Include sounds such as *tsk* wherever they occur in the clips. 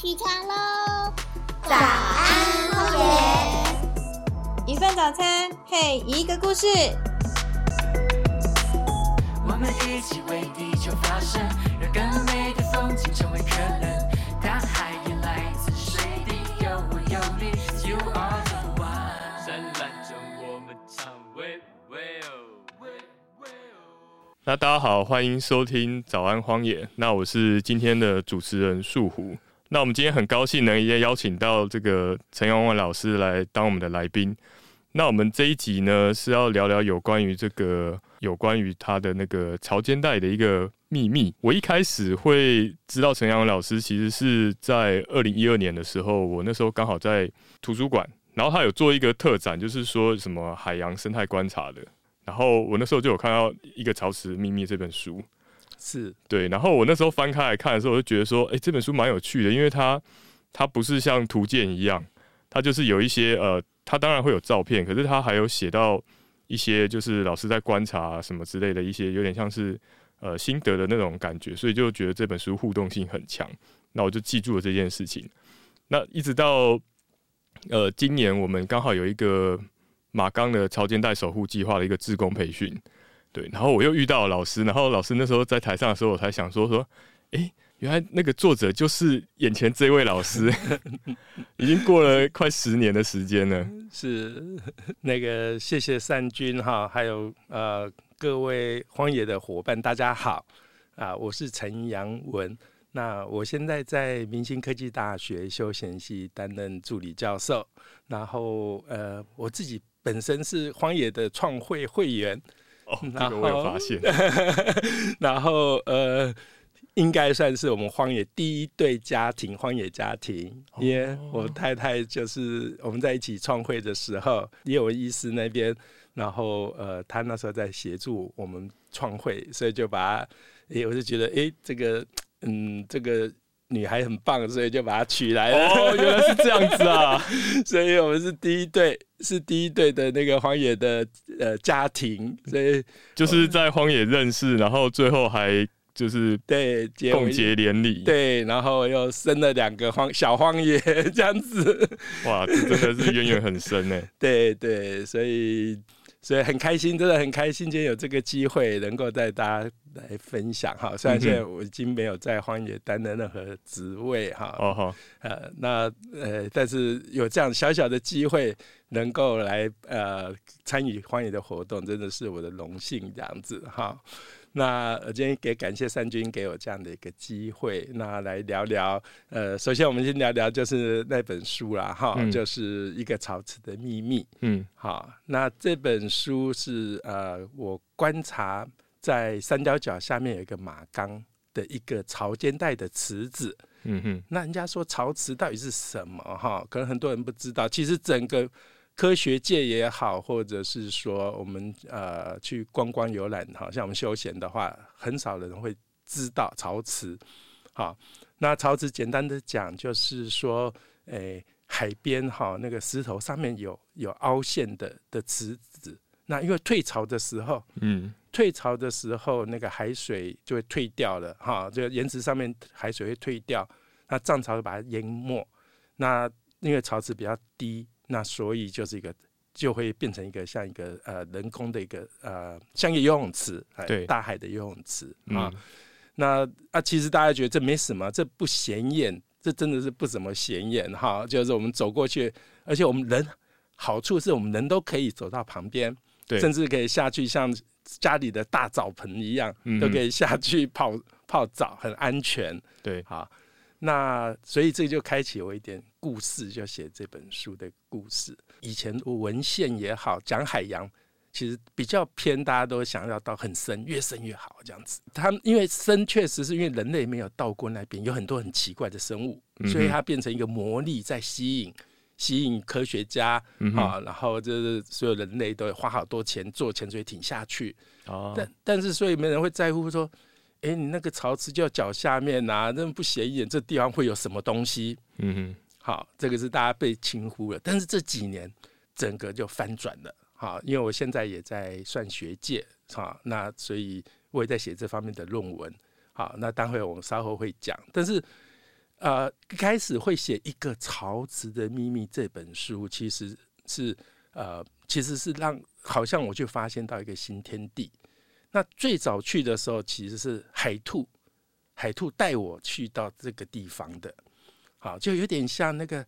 起床喽！早安，荒野。一份早餐配一个故事。我们一起为地球发声，让更美的风景成为可能。大海也来自水滴，有我有你，You are the one。灿烂中我们唱喂喂哦，喂喂哦。那大家好，欢迎收听早安荒野。那我是今天的主持人树虎。那我们今天很高兴能也邀请到这个陈阳文老师来当我们的来宾。那我们这一集呢是要聊聊有关于这个有关于他的那个潮间带的一个秘密。我一开始会知道陈阳文老师，其实是在二零一二年的时候，我那时候刚好在图书馆，然后他有做一个特展，就是说什么海洋生态观察的。然后我那时候就有看到一个《潮池秘密》这本书。是对，然后我那时候翻开来看的时候，我就觉得说，哎、这本书蛮有趣的，因为它它不是像图鉴一样，它就是有一些呃，它当然会有照片，可是它还有写到一些就是老师在观察什么之类的一些，有点像是呃心得的那种感觉，所以就觉得这本书互动性很强。那我就记住了这件事情。那一直到呃今年，我们刚好有一个马钢的超间带守护计划的一个自工培训。对，然后我又遇到了老师，然后老师那时候在台上的时候，我才想说说，诶，原来那个作者就是眼前这位老师，*laughs* 已经过了快十年的时间了。是那个，谢谢善君哈，还有呃各位荒野的伙伴，大家好啊，我是陈阳文。那我现在在明星科技大学休闲系担任助理教授，然后呃我自己本身是荒野的创会会员，哦，这个我有发现。*laughs* 然后呃，应该算是我们荒野第一对家庭，荒野家庭。因为我太太就是我们在一起创会的时候，也有医师那边，然后呃，他那时候在协助我们创会，所以就把他，诶，我就觉得，诶，这个，嗯，这个。女孩很棒，所以就把她娶来了。哦，原来是这样子啊！*laughs* 所以我们是第一对，是第一对的那个荒野的呃家庭，所以就是在荒野认识，然后最后还就是对结为共结连理。对，然后又生了两个荒小荒野 *laughs* 这样子。哇，这真的是渊源很深呢。对对，所以所以很开心，真的很开心，今天有这个机会能够带大家来分享哈。虽然现在我已经没有在荒野担任任何职位哈，哦嗯，呃，那呃，但是有这样小小的机会能够来呃参与荒野的活动，真的是我的荣幸这样子哈。那呃今天也感谢三军给我这样的一个机会，那来聊聊。呃，首先我们先聊聊就是那本书啦，哈，嗯就是一个陶瓷的秘密。嗯好，那这本书是呃，我观察在三角角下面有一个马缸的一个潮间带的池子。嗯哼，那人家说潮池到底是什么？哈，可能很多人不知道。其实整个科学界也好，或者是说我们呃去观光游览，好像我们休闲的话，很少人会知道潮池。好，那潮池简单的讲，就是说，诶、海边哈那个石头上面有有凹陷的的池子。那因为退潮的时候，嗯退潮的时候，那个海水就会退掉了，哈，这个岩石上面海水会退掉，那涨潮就把它淹没。那因为潮池比较低，那所以就是一个就会变成一个像一个呃人工的一个呃像一个游泳池，哎对大海的游泳池啊。嗯那啊，其实大家觉得这没什么，这不显眼，这真的是不怎么显眼哈。就是我们走过去，而且我们人好处是我们人都可以走到旁边，对甚至可以下去像家里的大澡盆一样，嗯都可以下去泡泡澡，很安全。对，好，那所以这就开启我一点故事，就写这本书的故事。以前文献也好，讲海洋。其实比较偏，大家都想要到很深，越深越好这样子。它因为深，确实是因为人类没有到过那边，有很多很奇怪的生物，所以它变成一个魔力在吸引吸引科学家嗯啊，然后就是所有人类都会花好多钱坐潜水艇下去，哦，但但是所以没人会在乎说，哎，你那个潮池就脚下面呐、那不显眼，这地方会有什么东西？嗯哼，好，这个是大家被轻忽了。但是这几年整个就翻转了，好，因为我现在也在算学界，好，那所以我也在写这方面的论文，好，那待会我们稍后会讲。但是呃，一开始会写一个曹植的秘密这本书，其实是呃，其实是让好像我就发现到一个新天地。那最早去的时候，其实是海兔，海兔带我去到这个地方的，好，就有点像那个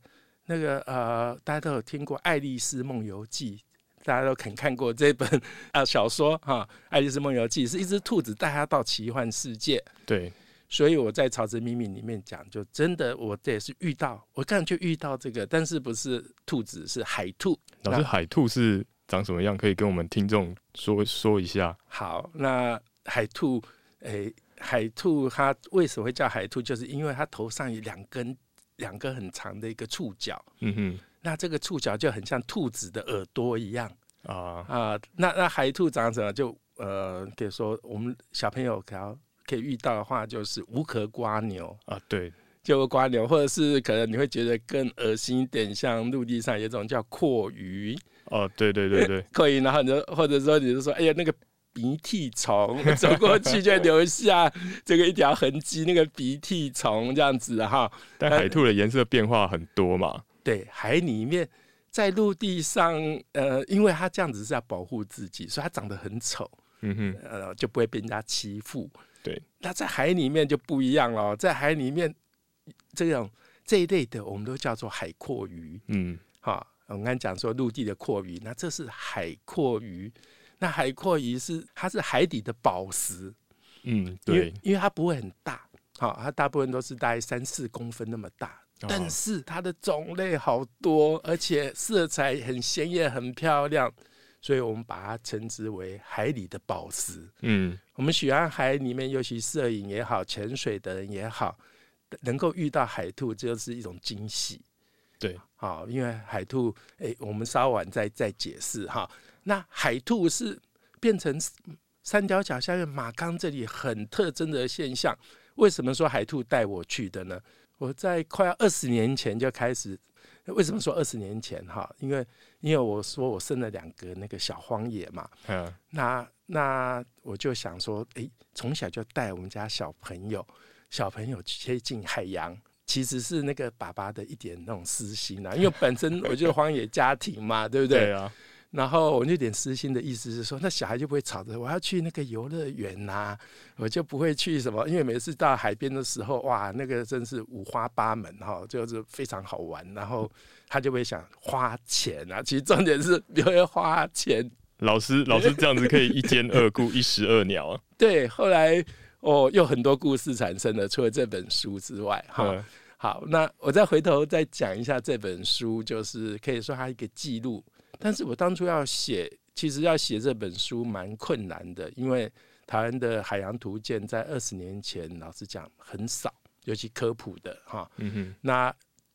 那个呃，大家都有听过《爱丽丝梦游记》，大家都肯看过这本啊小说哈，《爱丽丝梦游记》是一只兔子带它到奇幻世界，对，所以我在《曹植秘密》里面讲，就真的我这也是遇到，我刚就遇到这个，但是不是兔子，是海兔。老师，海兔是长什么样？可以跟我们听众说说一下。好，那海兔，诶、海兔它为什么会叫海兔？就是因为它头上有两根两根很长的一个触角，嗯哼那这个触角就很像兔子的耳朵一样哼，啊，啊、那那海兔长什么？就呃，可以说我们小朋友可要可以遇到的话，就是无壳瓜牛。啊，对，就瓜牛，或者是可能你会觉得更恶心一点，像陆地上有一种叫阔鱼，哦，对对对对，*laughs* 阔鱼，然后你就或者说你就说，哎呀，那个鼻涕虫走过去就会留下这个一条痕迹，那个鼻涕虫这样子哈。*laughs* 但海兔的颜色变化很多嘛。对，海里面在陆地上，呃，因为它这样子是要保护自己，所以它长得很丑，嗯哼，呃，就不会被人家欺负。对，那在海里面就不一样了，在海里面这种这一类的，我们都叫做海阔鱼。嗯，哈，我们刚才讲说陆地的阔鱼，那这是海阔鱼。那海阔鱼是它是海底的宝石，嗯，因为对，因为它不会很大，好，它大部分都是大概三四公分那么大，哦。但是它的种类好多，而且色彩很鲜艳、很漂亮，所以我们把它称之为海里的宝石。嗯，我们喜欢海里面，尤其摄影也好、潜水的人也好，能够遇到海兔，这就是一种惊喜。对，好，因为海兔，诶，我们稍晚再再解释哈。那海兔是变成三角角下面马冈这里很特征的现象。为什么说海兔带我去的呢？我在快要二十年前就开始。为什么说二十年前哈？因为因为我说我生了两个那个小荒野嘛，嗯，那那我就想说，诶，从小就带我们家小朋友，小朋友接近海洋，其实是那个爸爸的一点那种私心啊，*laughs* 因为本身我就是荒野家庭嘛，*laughs* 对不对？对啊，然后我那点私心的意思是说，那小孩就不会吵着我要去那个游乐园呐，我就不会去什么，因为每次到海边的时候，哇，那个真是五花八门哈，就是非常好玩。然后他就会想花钱啊，其实重点是不会花钱。老师，老师这样子可以一兼二顾，一石二鸟啊。对，后来哦，又很多故事产生了，除了这本书之外，哈。嗯好，那我再回头再讲一下这本书，就是可以说它一个记录。但是我当初要写，其实要写这本书蛮困难的，因为台湾的海洋图鉴在二十年前，老实讲很少，尤其科普的哈。嗯哼，那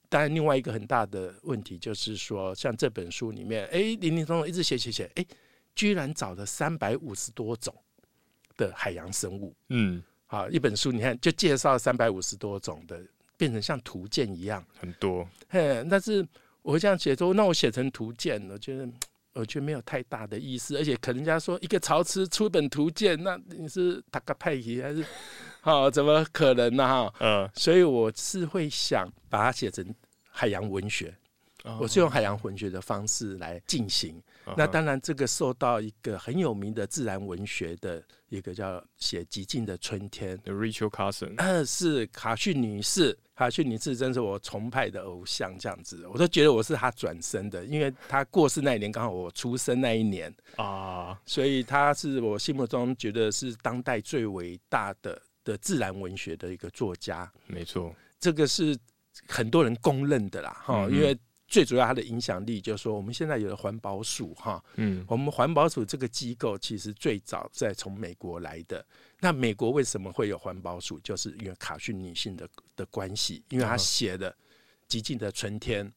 当然，另外一个很大的问题就是说，像这本书里面，哎，林林总总一直写写写，哎，居然找了三百五十多种的海洋生物。嗯，好，一本书你看就介绍三百五十多种的，变成像图鉴一样。很多，嘿，但是我会这样写说，那我写成图鉴，我觉得我觉得没有太大的意思，而且可能人家说一个曹植出本图鉴，那你是打个派系还是？好、怎么可能呢、哈，嗯，所以我是会想把它写成海洋文学，哦我是用海洋文学的方式来进行。嗯那当然，这个受到一个很有名的自然文学的一个叫写《极尽的春天。的》，Rachel Carson，呃，是卡逊女士，卡逊女士真是我崇拜的偶像，这样子，我都觉得我是她转身的，因为她过世那一年刚好我出生那一年，啊，所以她是我心目中觉得是当代最伟大的的自然文学的一个作家，没错，这个是很多人公认的啦，哈、因为最主要它的影响力就是说，我们现在有了环保署，哈，嗯，我们环保署这个机构其实最早在从美国来的。那美国为什么会有环保署？就是因为卡逊女性的的关系，因为她嗯写的《极尽的春天》，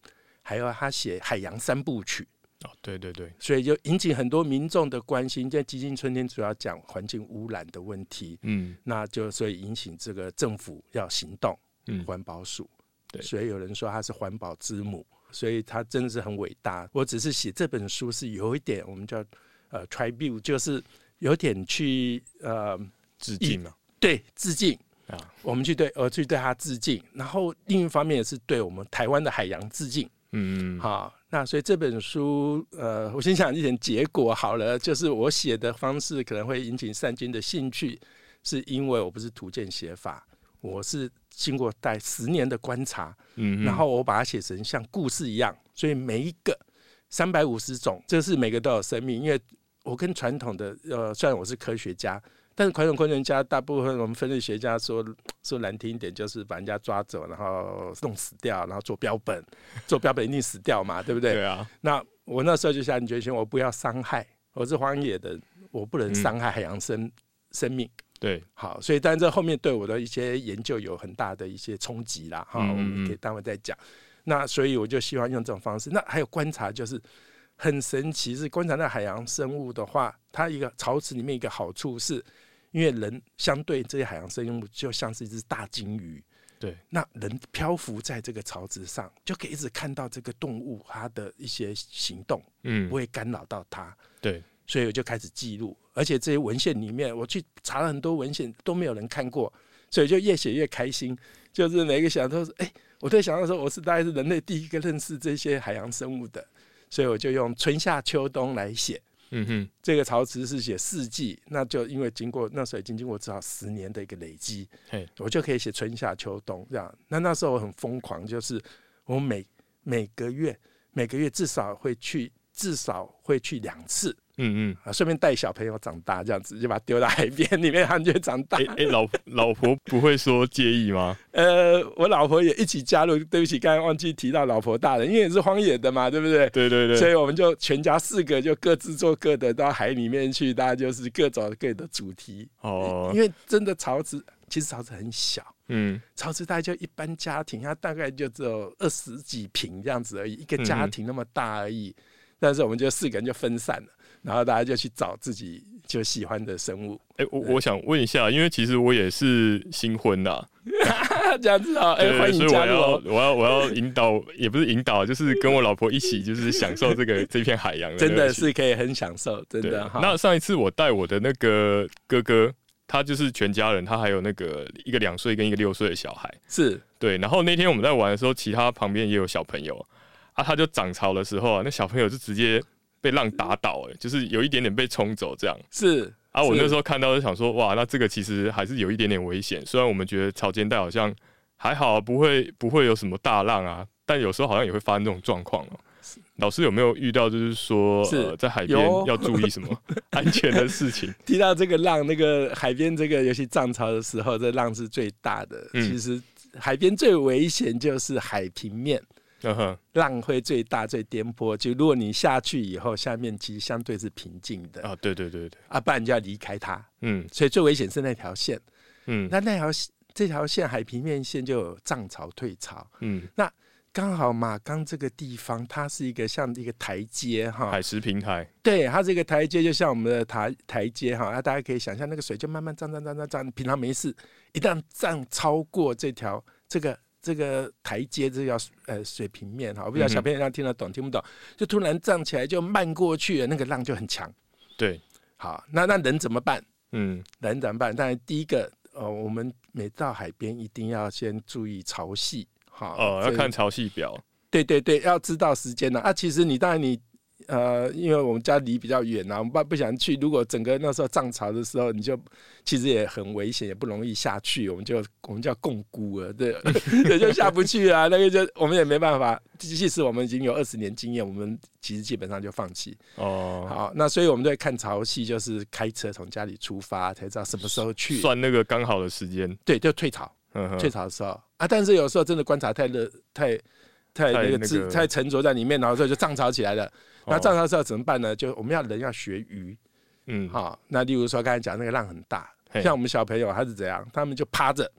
还有她写《海洋三部曲》，哦，对对对，所以就引起很多民众的关心。在《极尽春天》主要讲环境污染的问题，嗯那就所以引起这个政府要行动。嗯，环保署，对所以有人说她是环保之母，所以他真的是很伟大。我只是写这本书是有一点我们叫呃 tribute，就是有点去呃致敬嘛，对致敬，啊我们去对呃去对他致敬，然后另一方面也是对我们台湾的海洋致敬。嗯嗯好，那所以这本书，呃，我先讲一点结果好了，就是我写的方式可能会引起善君的兴趣，是因为我不是图鉴写法，我是经过带十年的观察，嗯，然后我把它写成像故事一样，所以每一个三百五十种，这是每个都有生命。因为我跟传统的呃，虽然我是科学家，但是传统科学家大部分我们分类学家说 *tsk* 说难听一点，就是把人家抓走，然后弄死掉，然后做标本，做标本一定死掉嘛，对不对？*laughs* 对啊，那我那时候就下定决心，我不要伤害，我是荒野的，我不能伤害海洋生、生命。对，好，所以但这后面对我的一些研究有很大的一些冲击啦，哈，嗯我们可以待会再讲。那所以我就希望用这种方式。那还有观察，就是很神奇，是观察那海洋生物的话，它一个潮池里面一个好处是，因为人相对这些海洋生物就像是一只大鲸鱼，对，那人漂浮在这个潮池上，就可以一直看到这个动物它的一些行动，嗯不，会干扰到它。对，所以我就开始记录，而且这些文献里面，我去查了很多文献，都没有人看过，所以就越写越开心。就是每个想都是，哎、我在想到说，我是大概是人类第一个认识这些海洋生物的，所以我就用春夏秋冬来写。嗯哼，这个潮池是写四季，那就因为经过那时候已经经过至少十年的一个累积，嘿，我就可以写春夏秋冬这样。那那时候我很疯狂，就是我每每个月每个月至少会去至少会去两次，嗯嗯，啊，顺便带小朋友长大，这样子就把它丢到海边里面，他们就会长大。哎哎，老老婆不会说介意吗？*laughs* 呃，我老婆也一起加入，对不起，刚才忘记提到老婆大人，因为也是荒野的嘛，对不对？对对对，所以我们就全家四个就各自做各的，到海里面去，大家就是各找各的主题。哦因，为真的潮池其实潮池很小，嗯潮池大概就一般家庭，它大概就只有二十几平这样子而已，一个家庭那么大而已。但是我们就四个人就分散了，然后大家就去找自己就喜欢的生物。哎，我我想问一下，因为其实我也是新婚呐，*laughs* 这样子啊，哎、对欢迎所以我要。我要我要引导，也不是引导，就是跟我老婆一起，就是享受这个 *laughs* 这片海洋，真的。是可以很享受，真的哈。那上一次我带我的那个哥哥，他就是全家人，他还有那个一个两岁跟一个六岁的小孩。是对，然后那天我们在玩的时候，其他旁边也有小朋友啊，他就涨潮的时候啊，那小朋友就直接被浪打倒、哎，就是有一点点被冲走这样。是啊，我那时候看到就想说，哇，那这个其实还是有一点点危险。虽然我们觉得潮间带好像还好，不会不会有什么大浪啊，但有时候好像也会发生这种状况哦。老师有没有遇到就是说，是呃、在海边要注意什么 *laughs* 安全的事情？*laughs* 提到这个浪，那个海边这个，尤其涨潮的时候，这浪是最大的。嗯其实海边最危险就是海平面。嗯哼，浪会最大、最颠簸，就如果你下去以后，下面其实相对是平静的啊，对对对对，啊，不然你就要离开它。嗯所以最危险是那条线，嗯那那条这条线海平面线就有涨潮、退潮，嗯，那刚好马冈这个地方，它是一个像一个台阶哈，海蚀平台，对，它这个台阶就像我们的台台阶哈，那大家可以想象那个水就慢慢涨涨涨涨涨，平常没事，一旦涨超过这条这个这个台阶，这叫呃水平面哈，我不知道小朋友这样听得懂听不懂，就突然站起来就漫过去了，那个浪就很强。对，好，那那人怎么办？嗯人怎么办？当然第一个呃，我们每到海边一定要先注意潮汐。哈，哦，要看潮汐表，对对对，要知道时间呢。啊，其实你当然你呃，因为我们家离比较远啊，我们不不想去。如果整个那时候涨潮的时候，你就其实也很危险，也不容易下去。我们就我们叫共估了，对，*laughs* 对，就下不去啊。那个就我们也没办法。即使我们已经有二十年经验，我们其实基本上就放弃。哦，好，那所以我们都会看潮汐，就是开车从家里出发，才知道什么时候去。算那个刚好的时间，对，就退潮。嗯，退潮的时候啊，但是有时候真的观察太热、太太那个自太那个太沉着在里面，然后所以就涨潮起来了。那哦。涨潮的时候怎么办呢？就我们要人要学鱼，嗯，好，那例如说刚才讲那个浪很大，像我们小朋友他是怎样，他们就趴着。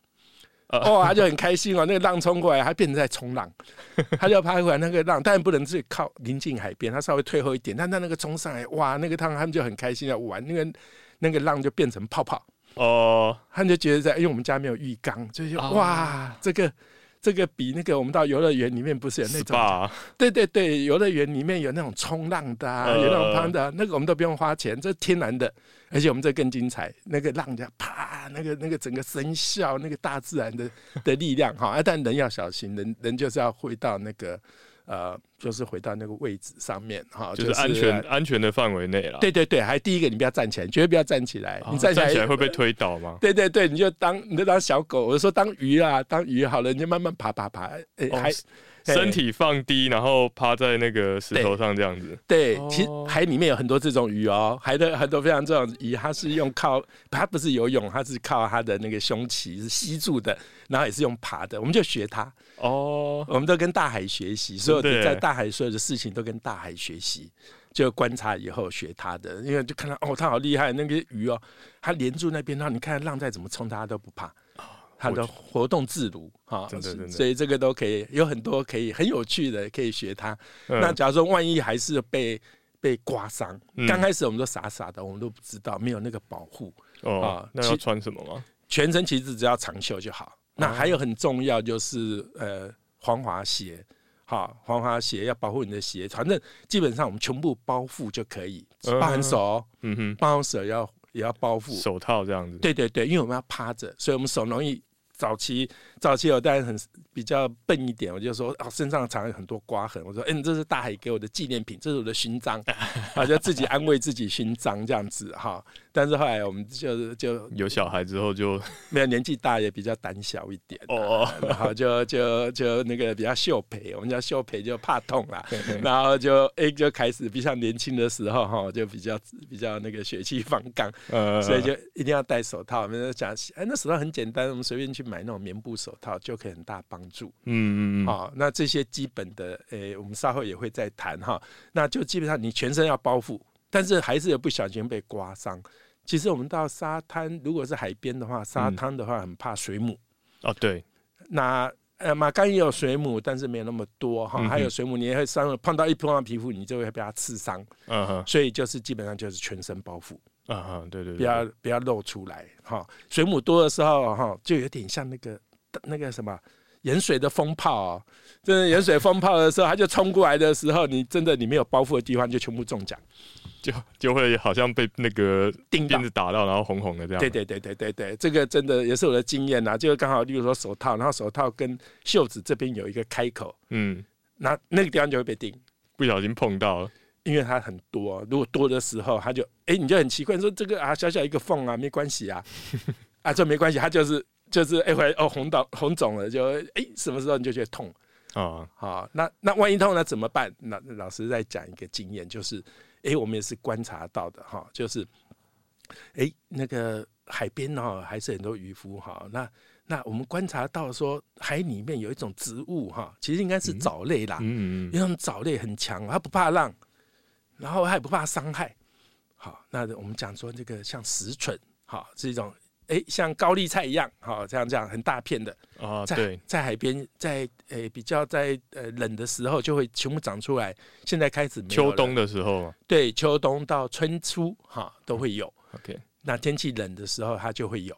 啊哦，他就很开心哦，那个浪冲过来，他变成在冲浪，*laughs* 他就趴过来那个浪，当然不能自己靠临近海边，他稍微退后一点，但他那个冲上来，哇，那个浪他们就很开心的玩，那个那个浪就变成泡泡，哦，他们就觉得在，因为我们家没有浴缸，就是、啊哇，这个这个比那个我们到游乐园里面不是有那种对对对，游乐园里面有那种冲浪的、啊，呃有那种攀的啊、那个我们都不用花钱，这天然的，而且我们这更精彩，那个浪家啪，那个那个整个声效，那个大自然的的力量哈，啊，但人要小心，人人就是要回到那个呃，就是回到那个位置上面哈，就是安全安全的范围内了。对对对，还第一个你不要站起来，绝对不要站起来，啊，你站起来会被推倒吗？对对对，你就当你就当小狗，我说当鱼啊，当鱼好了，你就慢慢爬爬爬，哎、哦还身体放低，然后趴在那个石头上这样子。对，哦其实海里面有很多这种鱼哦，海的很多非常这种鱼，它是用靠，它不是游泳，它是靠它的那个胸鳍是吸住的，然后也是用爬的，我们就学它，哦，我们都跟大海学习，所有的在大海所有的事情都跟大海学习，就观察以后学它的，因为就看到哦，它好厉害，那个鱼哦，它连住那边，然后你看浪再怎么冲，它都不怕。它的活动自如哈，所以这个都可以有很多可以很有趣的可以学它。嗯那假如说万一还是被被刮伤，嗯刚开始我们都傻傻的，我们都不知道，没有那个保护，哦啊，那要其穿什么吗？全身其实只要长袖就好。那还有很重要就是呃防滑鞋，好防滑鞋要保护你的鞋，反正基本上我们全部包覆就可以，嗯包含手哦，嗯哼，包含手要也要包覆。手套这样子。对对对，因为我们要趴着，所以我们手容易。早期早期我当然很比较笨一点，我就说哦身上常有很多刮痕，我说嗯这是大海给我的纪念品，这是我的勋章，*laughs* 啊就自己安慰自己勋章这样子哈。但是后来我们就是就。有小孩之后就 *laughs* 没有年纪大也比较胆小一点、啊，哦，*laughs* 然后就就就那个比较秀培，我们叫秀培就怕痛啦，然后就哎、就开始比较年轻的时候哈，就比较比较那个血气方刚，呃，所以就一定要戴手套。我们就讲，哎，那手套很简单，我们随便去买那种棉布手套就可以很大帮助。嗯嗯嗯，好、那这些基本的，诶、我们稍后也会再谈哈。那就基本上你全身要包覆，但是还是有不小心被刮伤。其实我们到沙滩，如果是海边的话，沙滩的话很怕水母。哦对，那呃，马杆也有水母，但是没有那么多哈。嗯还有水母，你也会伤，碰到一碰到皮肤，你就会被它刺伤。嗯哼，所以就是基本上就是全身包覆。嗯哼，对对对，不要不要露出来哈。水母多的时候哈，就有点像那个那个什么盐水的风炮哦。真的盐水风炮的时候，它就冲过来的时候，你真的你没有包覆的地方就全部中奖，就就会好像被那个叮到鞭子打到，然后红红的这样。对对对对对对，这个真的也是我的经验呐。就刚好，例如说手套，然后手套跟袖子这边有一个开口，嗯，那那个地方就会被钉。不小心碰到了，因为它很多，如果多的时候，它就哎、你就很奇怪，你说这个啊小小一个缝啊，没关系啊，啊这没关系，它就是就是哎会哦红到红肿了，就哎、什么时候你就觉得痛，啊，好，那那万一痛了怎么办？那那老师再讲一个经验，就是哎、我们也是观察到的哈，就是哎、那个海边哈还是很多渔夫哈，那那我们观察到说海里面有一种植物哈，其实应该是藻类啦，嗯嗯因为藻类很强，它不怕浪，然后它也不怕伤害。好，那我们讲说这个像石蠢，好是一种诶像高丽菜一样，好这样这样很大片的，啊，在对，在海边，在诶比较在呃冷的时候就会全部长出来。现在开始秋冬的时候对秋冬到春初哈都会有。，OK，那天气冷的时候它就会有。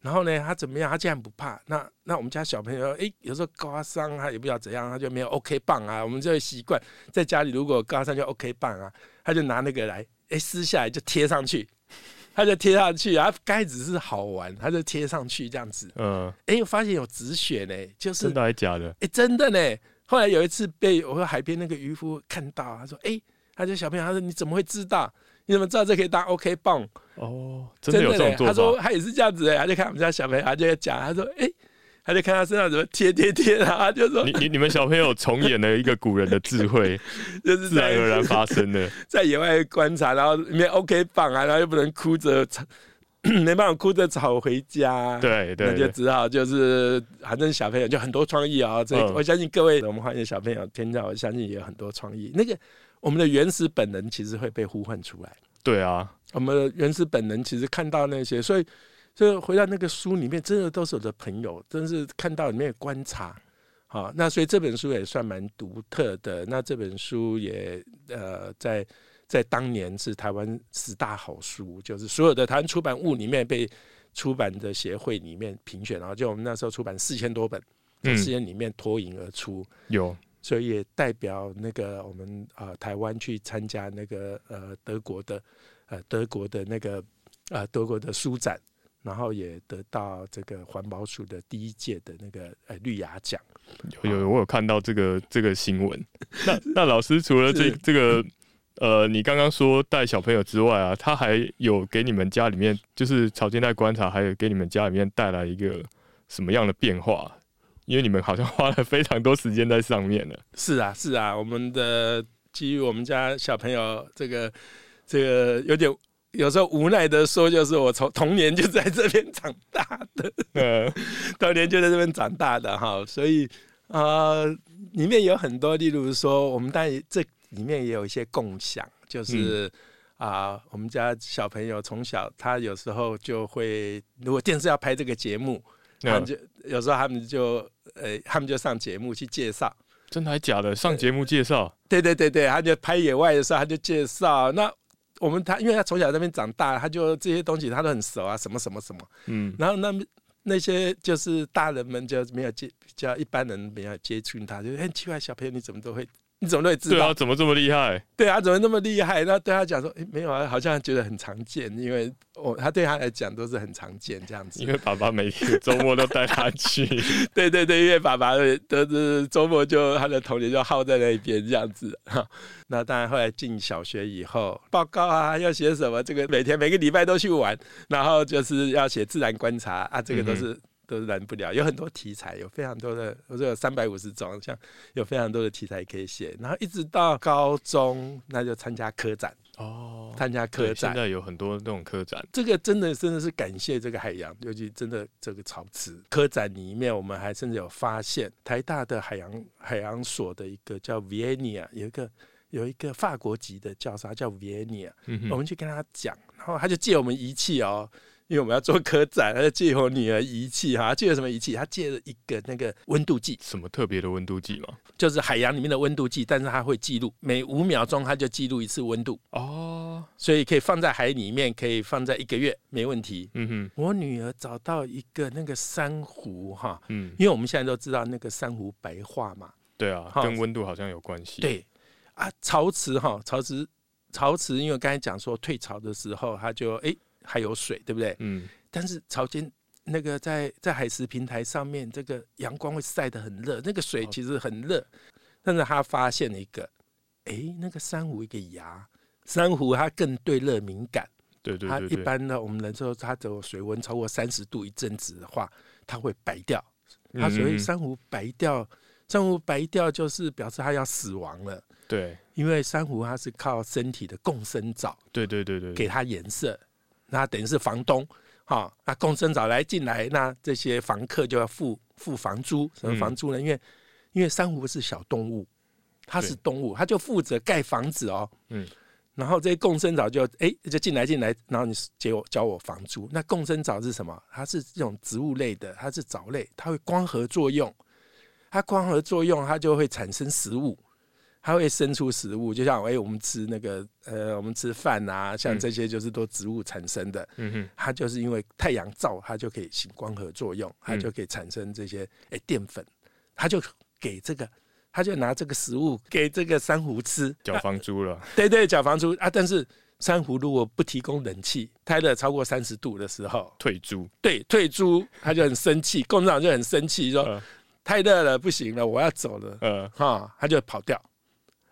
然后呢，它怎么样？它竟然不怕。那那我们家小朋友，诶，有时候刮伤，他也不知道怎样，他就没有 OK 棒啊。我们就会习惯在家里，如果刮伤就 OK 棒啊，他就拿那个来，诶，撕下来就贴上去，他就贴上去啊。刚开始是好玩，他就贴上去这样子。嗯，诶，我发现有止血呢，就是真的还假的？诶，真的呢。后来有一次被我和海边那个渔夫看到，他说：“诶，他就小朋友，他说你怎么会知道？你怎么知道这可以当 OK 棒？”哦，真的有这做他说？他也是这样子哎，他就看我们家小朋友，他就在讲，他说哎、他就看他身上怎么贴贴贴的，他就说你你你们小朋友重演了一个古人的智慧，*laughs* 就是自然而然发生的。*laughs* 在野外观察，然后里面 OK 棒啊，然后又不能哭着，*coughs* 没办法哭着吵回家，。那对对那，就只好就是，反正小朋友就很多创意啊、这、嗯我相信各位我们欢迎小朋友听到，我相信也有很多创意。那个我们的原始本能其实会被呼唤出来。对啊，我们的原始本能其实看到那些，所以所以回到那个书里面，真的都是我的朋友，真是看到里面的观察。好，那所以这本书也算蛮独特的。那这本书也呃，在在当年是台湾十大好书，就是所有的台湾出版物里面被出版的协会里面评选，然后就我们那时候出版四千多本，从嗯实验里面脱颖而出，有，所以也代表那个我们啊、呃台湾去参加那个呃德国的呃德国的那个呃德国的书展，然后也得到这个环保署的第一届的那个呃绿芽奖。有有，我有看到这个这个新闻。那 *laughs* 那老师除了这这个呃，你刚刚说带小朋友之外啊，他还有给你们家里面，就是草间带观察，还有给你们家里面带来一个什么样的变化？因为你们好像花了非常多时间在上面了。是啊，是啊，我们的基于我们家小朋友这个这个有点。有时候无奈的说，就是我从童年就在这边长大的，呃，*laughs* 童年就在这边长大的哈，所以呃，里面有很多，例如说，我们当然这里面也有一些共享，就是啊、我们家小朋友从小他有时候就会，如果电视要拍这个节目，他们那就有时候他们就呃，他们就上节目去介绍。真的还假的？上节目介绍，对对对对，他就拍野外的时候，他就介绍。那我们他，因为他从小在那边长大，他就这些东西他都很熟啊，什么什么什么。嗯，然后那那些就是大人们就没有接，比较一般人没有接触他，就很奇怪，小朋友你怎么都会，你怎么都会知道？对啊，怎么这么厉害？对啊，怎么那么厉害？那对他讲说，诶，没有啊，好像觉得很常见，因为我他对他来讲都是很常见这样子因。为爸爸每天周末都带他去。*laughs* 对对对，因为爸爸的都是周末就他的童年就耗在那边这样子。哈，*laughs* 那当然后来进小学以后，报告啊要写什么，这个每天每个礼拜都去玩，然后就是要写自然观察啊，这个都是。都是拦不了，有很多题材，有非常多的，我说有三百五十种，像有非常多的题材可以写。然后一直到高中，那就参加科展，哦，参加科，展现，在有很多那种科展。这个真的真的是感谢这个海洋，尤其真的这个潮池科展里面，我们还甚至有发现台大的海洋海洋所的一个叫 Vienia，有一个有一个法国籍的教授，他叫 Vienia，、嗯，我们去跟他讲，然后他就借我们仪器哦。因为我们要做科展，他就借我女儿仪器哈，借了什么仪器？他借了一个那个温度计，什么特别的温度计吗？就是海洋里面的温度计，但是它会记录每五秒钟，它就记录一次温度，哦，所以可以放在海里面，可以放在一个月没问题。嗯哼，我女儿找到一个那个珊瑚哈，嗯，因为我们现在都知道那个珊瑚白化嘛，对啊，跟温度好像有关系。，对啊，潮池哈，潮池潮池，因为刚才讲说退潮的时候，它就哎、还有水，对不对？嗯，但是潮间那个在在海蚀平台上面，这个阳光会晒得很热，那个水哦其实很热，但是他发现了一个，哎、那个珊瑚一个牙，珊瑚它更对热敏感。它对对对对，一般呢，我们人说它只有水温超过三十度一阵子的话，它会白掉。它所谓嗯珊瑚白掉，珊瑚白掉就是表示它要死亡了，对。因为珊瑚它是靠身体的共生藻对对对对，给它颜色，那等于是房东。哈，那共生藻来进来，那这些房客就要付付房租。什么嗯房租呢？因为因为珊瑚是小动物，它是动物，它就负责盖房子哦。嗯，然后这些共生藻就哎、就进来进来，然后你结我交我房租。那共生藻是什么？它是这种植物类的，它是藻类，它会光合作用。它光合作用，它就会产生食物，它会生出食物。就像哎、我们吃那个呃，我们吃饭啊，像嗯这些就是都植物产生的。嗯哼，它就是因为太阳照，它就可以行光合作用，它嗯就可以产生这些哎、淀粉，它就给这个，它就拿这个食物给这个珊瑚吃，缴房租了，对 *laughs* 对，缴房租啊。但是珊瑚如果不提供冷气，太热超过三十度的时候，退租，对退租，他就很生气，共产党就很生气，说、呃太热了，不行了，我要走了，呃哈，他就跑掉，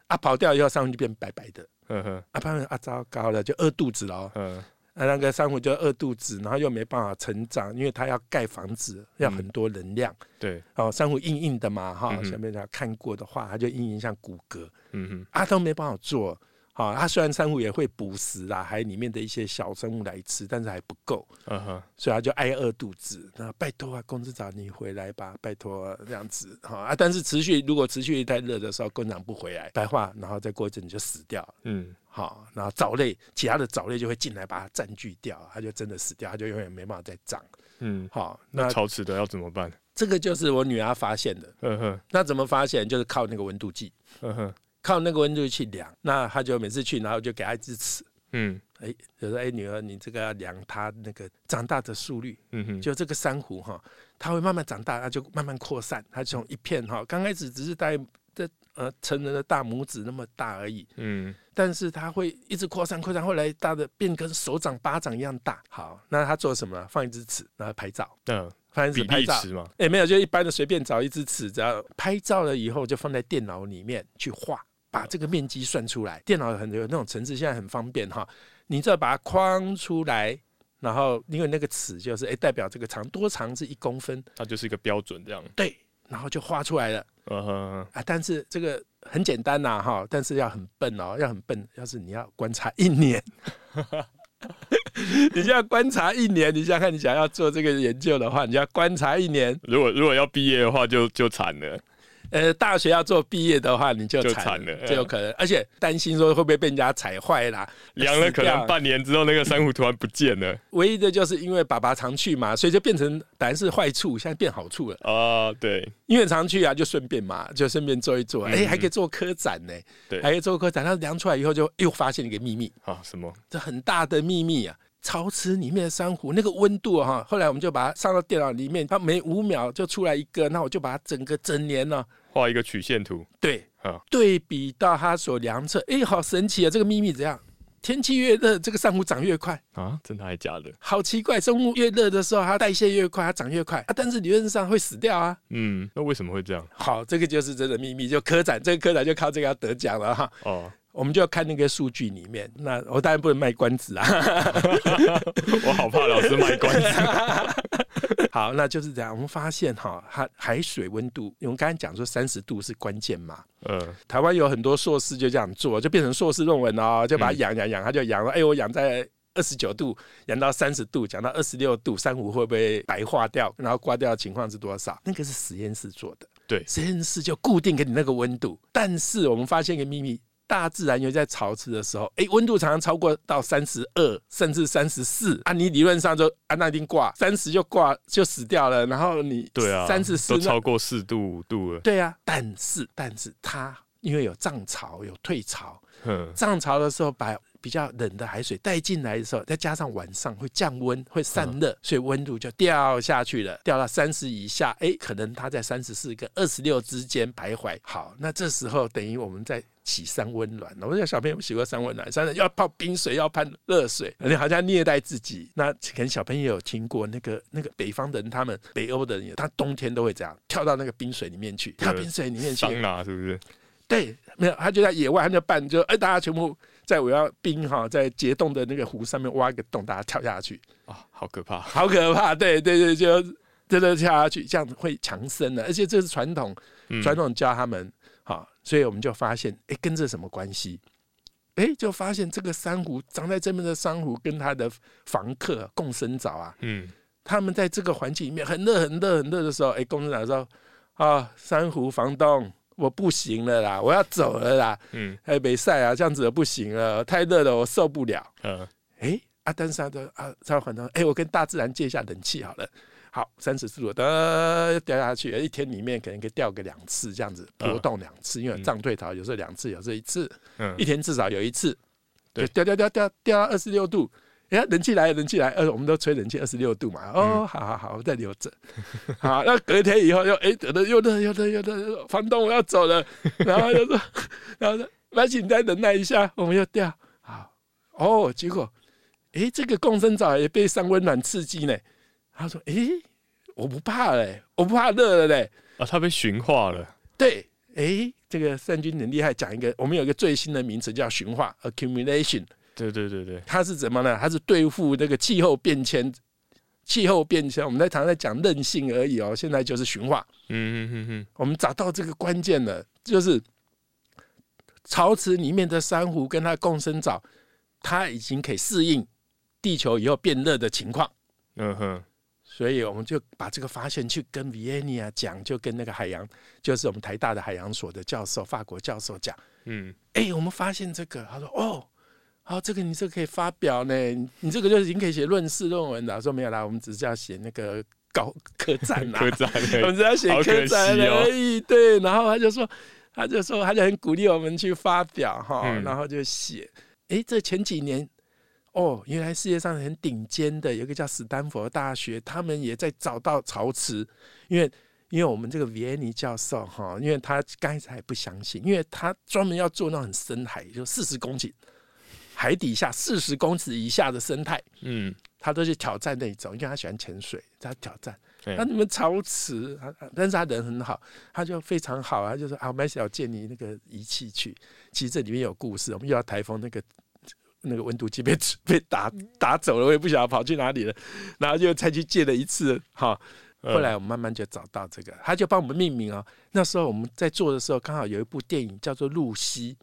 啊，跑掉以后珊瑚就变白白的，嗯哼啊，他们啊糟糕了，就饿肚子了哦。呃，啊，那个珊瑚就饿肚子，然后又没办法成长，因为它要盖房子，要很多能量。对，哦，珊瑚硬硬的嘛，哈、嗯下面大家看过的话，它就硬硬像骨骼。嗯哼，啊，都没办法做。好、它虽然珊瑚也会捕食啦，海里面的一些小生物来吃，但是还不够，嗯哼，所以它就挨饿肚子。那拜托啊，公司长你回来吧，拜托、啊、这样子好、啊。但是持续如果持续太热的时候，工长不回来，白化，然后再过一阵你就死掉了。嗯，好、然后藻类其他的藻类就会进来把它占据掉，它就真的死掉，它就永远没办法再长。嗯，好、那那潮池的要怎么办？这个就是我女儿发现的。嗯哼那怎么发现？就是靠那个温度计。呵呵，靠那个温度去量，那他就每次去，然后就给他一支尺，嗯。哎、就说哎、女儿，你这个要量它那个长大的速率，嗯哼，就这个珊瑚哈，它会慢慢长大，它就慢慢扩散，它从一片哈，刚开始只是在这呃成人的大拇指那么大而已，嗯，但是它会一直扩散扩散，后来大的变跟手掌巴掌一样大。好，那他做什么？放一支尺，然后拍照，嗯，放一比支拍照。哎、没有，就一般的随便找一支尺，只要拍照了以后，就放在电脑里面去画，把这个面积算出来。电脑有很多有那种程式，现在很方便哈。你只要把它框出来，然后因为那个尺就是哎、代表这个长多长是一公分，它就是一个标准这样。对，然后就画出来了嗯哼，啊。但是这个很简单呐哈，但是要很笨哦，要很笨。要是你要观察一年。*laughs* 你就要观察一年，你想想看，你想要做这个研究的话，你就要观察一年。如果如果要毕业的话就，就惨了。呃，大学要做毕业的话，你就就惨惨了就有可能，而且担心说会不会被人家踩坏啦，凉了可能半年之后，那个珊瑚突然不见了唯一的就是因为爸爸常去嘛，所以就变成本来是坏处，现在变好处了。啊！对因为常去啊，就顺便嘛，就顺便做一做，哎、嗯还可以做科展呢，对还可以做科展。他量出来以后，就又发现一个秘密，啊，什么？这很大的秘密啊！潮池里面的珊瑚那个温度哈、后来我们就把它上到电脑里面，它每五秒就出来一个，那我就把它整个整年呢、画一个曲线图对，啊，对比到它所量测，哎，好神奇啊！这个秘密怎样？天气越热，这个珊瑚长越快，啊，真的还假的？好奇怪。生物越热的时候，它代谢越快，它长越快啊，但是理论上会死掉啊。嗯，那为什么会这样？好，这个就是真的秘密，就科展，这个科展就靠这个要得奖了哈。哦，我们就要看那个数据里面，那我当然不能卖关子啊。*laughs* 我好怕老师卖关子。*laughs* 好，那就是这样。我们发现哈，海海水温度，我们刚才讲说三十度是关键嘛。嗯，台湾有很多硕士就这样做，就变成硕士论文哦，就把它养养养，他就养了，哎，我养在二十九度，养到三十度，讲到二十六度，珊瑚会不会白化掉？然后挂掉的情况是多少？那个是实验室做的，对实验室就固定给你那个温度。但是我们发现一个秘密。大自然有在潮湿的时候，哎，温度常常超过到三十二，甚至三十四啊！你理论上就啊，那一定挂三十就挂就死掉了。然后你对啊，三十四都超过四度五度了。对啊，但是但是它因为有涨潮有退潮，嗯，涨潮的时候把比较冷的海水带进来的时候，再加上晚上会降温会散热，所以温度就掉下去了，掉到三十以下，哎，可能它在三十四跟二十六之间徘徊。好，那这时候等于我们在洗三温暖。我想小朋友洗过三温暖，三要泡冰水，要泡热水，你好像虐待自己。那可能小朋友有听过那个 *laughs* 那个北方的人，他们北欧的人，他冬天都会这样跳到那个冰水里面去，跳冰水里面去，桑拿是不是？对，没有，他就在野外，他就办，就哎，大家全部在我要冰哈，在结冻的那个湖上面挖一个洞，大家跳下去，啊，好可怕。好可怕！对对对，就真的跳下去，这样会强身的，而且这是传统，嗯传统教他们好，所以我们就发现，哎，跟这什么关系？哎，就发现这个珊瑚长在这边的珊瑚跟它的房客共生藻啊，嗯，他们在这个环境里面很热、很热、很热的时候，哎，共生藻说啊，珊瑚房东，我不行了啦，我要走了啦。嗯哎，北晒啊，这样子不行了，太热了，我受不了。嗯哎，阿丹莎的啊，超环东，哎，我跟大自然借一下冷气好了。好，三十四度的掉下去，一天里面可能可以掉个两次，这样子波动两次，因为涨退潮有时候两次，有时候一次，嗯一天至少有一次。对掉掉掉掉掉到二十六度。哎呀，冷气来了，冷气来，呃，我们都吹冷气二十六度嘛。哦，好好好，我再留着。*laughs* 好，那隔天以后又哎，得了又热又热又热，房东我要走了，*laughs* 然后就说，然后说，而且你再忍耐一下，我们又掉。好，哦，结果，哎，这个共生藻也被上温暖刺激呢。他说，哎，我不怕嘞，我不怕热了嘞。啊，它被驯化了。对，哎，这个善君很厉害，讲一个，我们有一个最新的名词叫驯化 （accumulation）。对对对对，它是怎么呢？它是对付那个气候变迁。气候变迁，我们在常常在讲韧性而已哦，现在就是驯化。嗯嗯嗯嗯，我们找到这个关键了，就是潮池里面的珊瑚跟它共生藻，它已经可以适应地球以后变热的情况。嗯哼，所以我们就把这个发现去跟 Vienna 讲，就跟那个海洋，就是我们台大的海洋所的教授，法国教授讲，嗯哎、我们发现这个，他说哦。好，这个你这个可以发表呢，你这个就已经可以写论事论文了。说没有啦，我们只是要写那个高 *laughs* 科展啦，科展我们只要写好可惜科展哦而已。对，然后他就说，他就说，他就很鼓励我们去发表哈，嗯然后就写。哎，这前几年哦，原来世界上很顶尖的有一个叫斯坦福大学，他们也在找到陶瓷，因为因为我们这个维尼教授哈，因为他刚开始还不相信，因为他专门要做那种很深海，就四十公顷海底下四十公尺以下的生态，嗯，他都去挑战那一种，因为他喜欢潜水，他挑战。对那你们潮池，啊啊但是他人很好，他就非常好啊，就说啊，我们要借你那个仪器去。其实这里面有故事，我们遇到台风，那个那个温度计被 *laughs* 被打打走了，我也不晓得跑去哪里了，然后就才去借了一次，哈。呃后来我们慢慢就找到这个，他就帮我们命名哦。那时候我们在做的时候，刚好有一部电影叫做《露西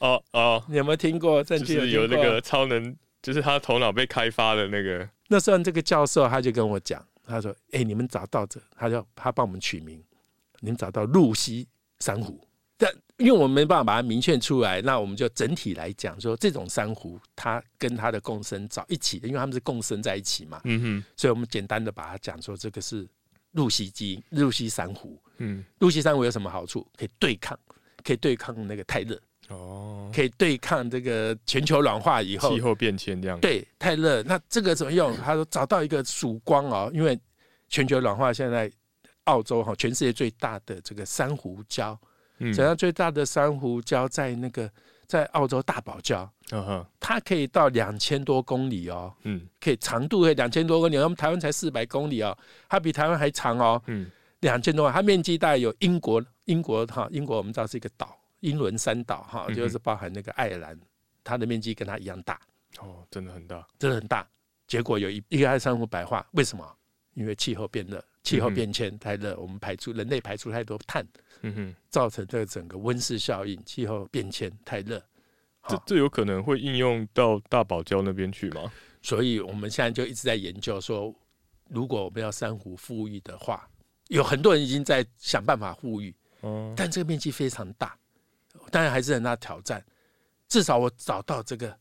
哦哦》，，你有没有听过？就是有那个超能，就是他头脑被开发的那个，那时候这个教授他就跟我讲，他说：“哎、你们找到这，他就他帮我们取名，你们找到露西珊瑚。但因为我们没办法把它明确出来，那我们就整体来讲说，这种珊瑚它跟它的共生藻一起的，因为它们是共生在一起嘛，嗯哼所以我们简单的把它讲说，这个是露西基因，露西珊瑚。嗯，露西珊瑚有什么好处？可以对抗，可以对抗那个太热，哦，可以对抗这个全球暖化以后气候变迁这样，，对，太热。那这个怎么用？*laughs* 他说找到一个曙光哦，因为全球暖化，现在澳洲哈，全世界最大的这个珊瑚礁，嗯，世界上最大的珊瑚礁在那个在澳洲大堡礁，嗯哼，它可以到两千多公里哦，嗯。可以长度可以两千多公里，我们台湾才四百公里哦，它比台湾还长哦，嗯。两千多万，它面积大概有英国英国哈，英国我们知道是一个岛，英伦三岛哈，就是包含那个爱尔兰，它的面积跟它一样大。哦，真的很大，真的很大。结果有一一个爱珊瑚白化，为什么？因为气候变热，气候变迁太热，我们排出人类排出太多碳，嗯哼，造成这个整个温室效应，气候变迁太热。这这有可能会应用到大堡礁那边去吗？所以我们现在就一直在研究说，如果我们要珊瑚富裕的话，有很多人已经在想办法富裕，哦，但这个面积非常大，当然还是很大挑战。至少我找到这个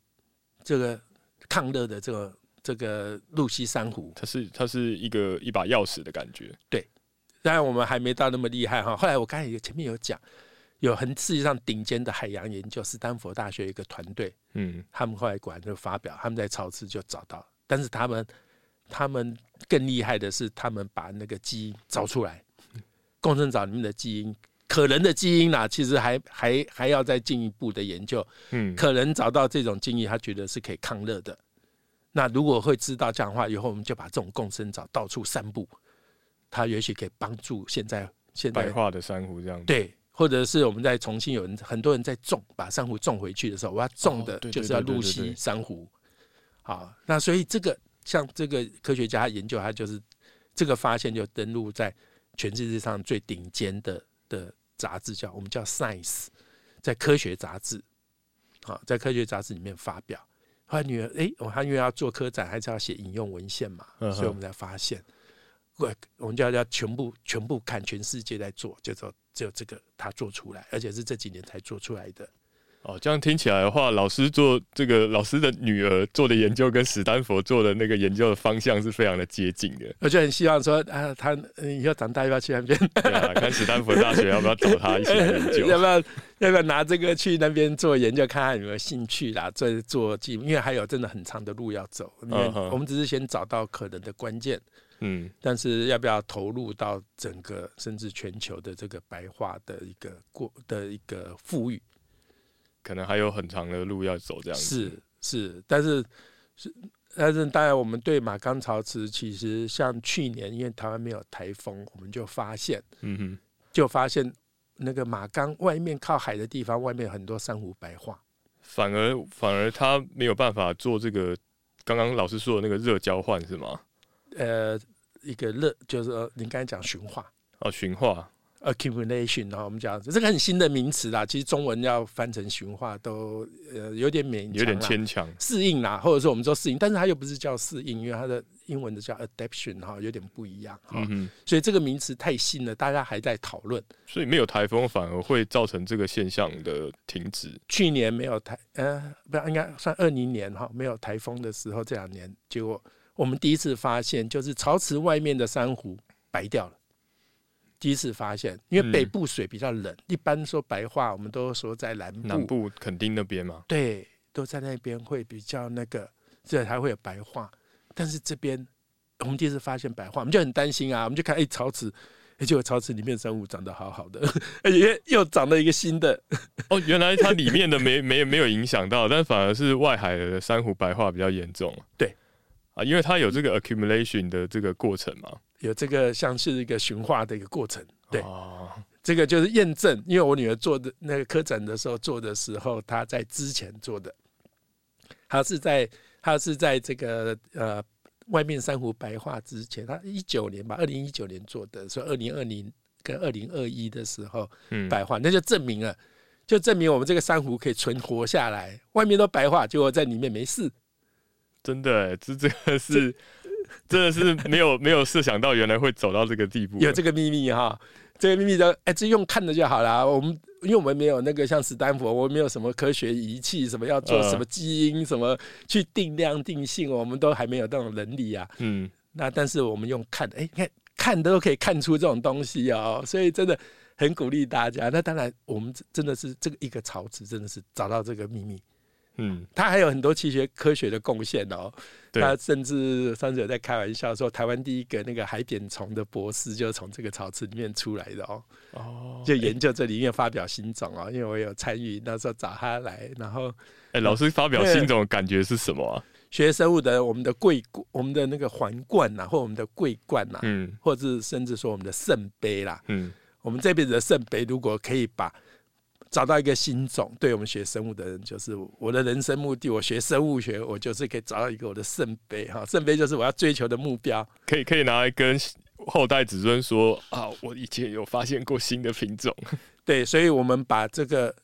这个抗热的这个这个露西珊瑚，它是它是一个一把钥匙的感觉，对当然我们还没到那么厉害哈。后来我刚才有前面有讲，有很世界上顶尖的海洋研究，斯坦福大学一个团队，嗯他们后来果然就发表，他们在潮池就找到，但是他们他们更厉害的是，他们把那个基因找出来，共生藻里面的基因。可能的基因啦、其实还还还要再进一步的研究，嗯，可能找到这种基因，他觉得是可以抗热的。那如果会知道这样的话，以后我们就把这种共生藻到处散布，它也许可以帮助现在现在白化的珊瑚这样，，对，或者是我们在重庆有人很多人在种，把珊瑚种回去的时候，我要种的就是要露西珊瑚。好，那所以这个像这个科学家研究，他就是这个发现就登录在全世界上最顶尖的的杂志，叫我们叫 Science，在科学杂志，啊，在科学杂志里面发表。后来女儿，诶，我她因为要做科展，还是要写引用文献嘛，嗯所以我们才发现，我我们就要要全部全部看全世界在做，就说只有这个他做出来，而且是这几年才做出来的。哦，这样听起来的话，老师做这个老师的女儿做的研究跟史丹佛做的那个研究的方向是非常的接近的。我就很希望说啊，他呃以后长大要不要去那边，对啊，看史丹佛大学要不要找他一起研究 *laughs* 要？不要要不要拿这个去那边做研究，看看有没有兴趣啦，做做记录，因为还有真的很长的路要走。因为嗯我们只是先找到可能的关键，嗯，但是要不要投入到整个甚至全球的这个白化的一个过的一个富裕，可能还有很长的路要走，这样子。是是，但是是，但是当然，我们对马钢潮池，其实像去年，因为台湾没有台风，我们就发现，嗯哼，就发现那个马钢外面靠海的地方，外面有很多珊瑚白化。反而反而它没有办法做这个刚刚老师说的那个热交换是吗？呃，一个热就是说你刚才讲循化哦，循化，accumulation，然后我们讲这个很新的名词啦，其实中文要翻成循化都呃有点勉强，有点牵强。适应啦，或者说我们说适应，但是它又不是叫适应，因为它的英文的叫 adaptation 哈，有点不一样哈。嗯，所以这个名词太新了，大家还在讨论。所以没有台风反而会造成这个现象的停止。去年没有台，呃，不应该算二零年哈，没有台风的时候，这两年结果我们第一次发现，就是潮池外面的珊瑚白掉了。第一次发现，因为嗯北部水比较冷，一般说白话，我们都说在南部，南部垦丁那边嘛，对，都在那边会比较那个这才会有白化。但是这边我们第一次发现白化，我们就很担心啊，我们就看哎潮池，哎结果潮池里面生物长得好好的，*laughs* 而且又长了一个新的，哦，原来它里面的没没没有影响到，但反而是外海的珊瑚白化比较严重。对，啊，因为它有这个 accumulation 的这个过程嘛。有这个像是一个驯化的一个过程。对，哦，这个就是验证，因为我女儿做的那个科诊的时候做的时候，她在之前做的，她是在她是在这个呃外面珊瑚白化之前，她一九年吧，二零一九年做的，所以二零二零跟二零二一的时候嗯，白化，那就证明了，就证明我们这个珊瑚可以存活下来，外面都白化，结果在里面没事。真的欸，这这个是真的是没有没有设想到，原来会走到这个地步。有这个秘密哈，这个秘密的，哎，这用看的就好了。我们因为我们没有那个像史丹佛，我们没有什么科学仪器，什么要做嗯什么基因，什么去定量定性，我们都还没有这种能力啊。嗯，那但是我们用看的，哎，你看看都可以看出这种东西哦，所以真的很鼓励大家。那当然，我们真的是这个一个槽子，真的是找到这个秘密。嗯，他还有很多气学科学的贡献哦。他甚至上次有在开玩笑说，台湾第一个那个海扁虫的博士就是从这个草池里面出来的哦，哦，就研究这里面发表新种哦。因为我有参与，那时候找他来，然后哎，老师发表新种的感觉是什么啊？*laughs* 学生物的我们的桂，我们的那个皇冠呐，或我们的桂冠呐，嗯或者是甚至说我们的圣杯啦，嗯，我们这辈子的圣杯，如果可以把找到一个新种，对我们学生物的人，就是我的人生目的。我学生物学，我就是可以找到一个我的圣杯哈，圣杯就是我要追求的目标。可以可以拿来跟后代子孙说啊，我以前有发现过新的品种。*laughs* 对，所以我们把这个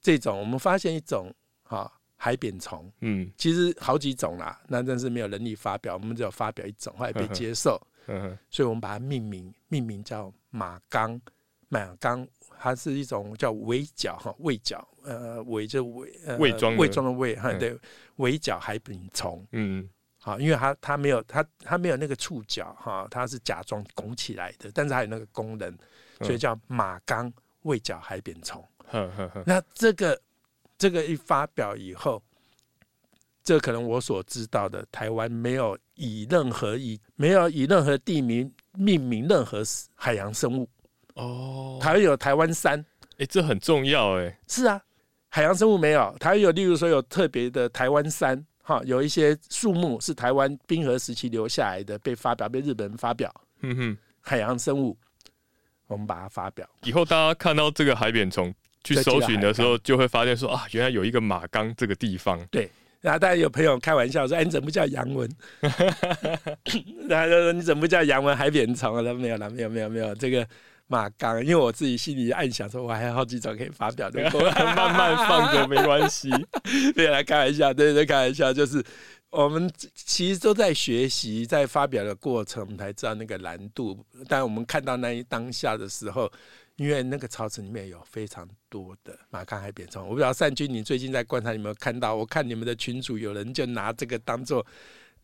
这种，我们发现一种哈海扁虫，嗯其实好几种啦，那但是没有能力发表，我们只有发表一种，后来被接受，嗯哼所以我们把它命名，命名叫马纲。马纲它是一种叫围剿哈，围剿呃围着围呃伪装的。伪装的伪哈，嗯。对，围剿海扁虫。嗯。好，因为它它没有它它没有那个触角哈，它是假装拱起来的，但是它有那个功能，所以叫马纲围剿海扁虫。呵呵呵，那这个这个一发表以后，这可能我所知道的，台湾没有以任何以没有以任何地名命名任何海洋生物，哦，台湾有台湾山，哎，这很重要哎。是啊，海洋生物没有，台湾有，例如说有特别的台湾山，哈，有一些树木是台湾冰河时期留下来的，被发表被日本人发表嗯哼，海洋生物，我们把它发表。以后大家看到这个海扁虫去搜寻的时候，就会发现说啊，原来有一个马缸这个地方。对然后大家有朋友开玩笑说：“哎，你怎么不叫杨文？”然后就说：“你怎么不叫杨文海扁虫？”我说：“没有了，没有，没有，没有。这个马刚，因为我自己心里暗想说，我还有好几种可以发表的，慢慢放着没关系。*laughs* 对来开玩笑，对对，开玩笑，就是我们其实都在学习，在发表的过程，我们才知道那个难度。但我们看到那一当下的时候，因为那个槽池里面有非常多的马康海扁虫，我不知道善君你最近在观察有没有看到？我看你们的群主有人就拿这个当做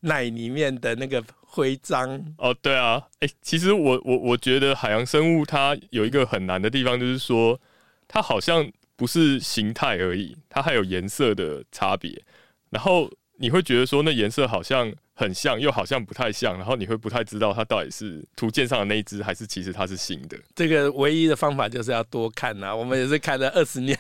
奶里面的那个徽章，哦，对啊，哎、其实我我我觉得海洋生物它有一个很难的地方，就是说它好像不是形态而已，它还有颜色的差别。然后你会觉得说那颜色好像很像，又好像不太像，然后你会不太知道它到底是图鉴上的那一只，还是其实它是新的。这个唯一的方法就是要多看啊、我们也是看了二十年，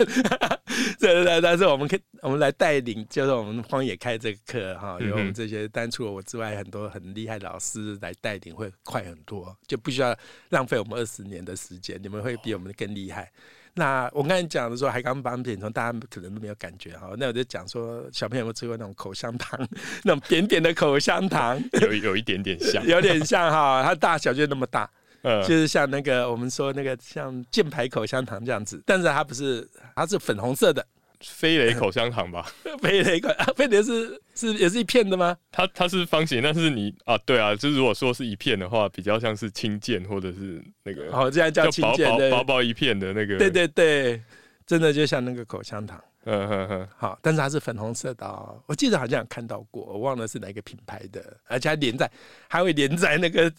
*laughs* 对对对，但是我们可以我们来带领，就是我们荒野开这个课哈，有我们这些，单除了我之外，很多很厉害的老师来带领会快很多，就不需要浪费我们二十年的时间，你们会比我们更厉害。那我刚才讲的说海港绑扁虫，大家可能都没有感觉哈。那我就讲说，小朋友有吃过那种口香糖，*laughs* 那种扁扁的口香糖，有有一点点像，*laughs* 有点像哈，它大小就那么大。嗯就是像那个我们说那个像箭牌口香糖这样子，但是它不是，它是粉红色的。飞雷口香糖吧，*laughs* 飞雷口，啊飞雷是是也是一片的吗？它它是方形，但是你啊，对啊，就是如果说是一片的话，比较像是轻剑或者是那个哦，这样叫就薄青剑的，薄薄薄一片的那个，对，对对，真的就像那个口香糖。嗯哼哼，好，但是它是粉红色的哦。我记得好像有看到过，我忘了是哪个品牌的，而且还连在，还会连在那个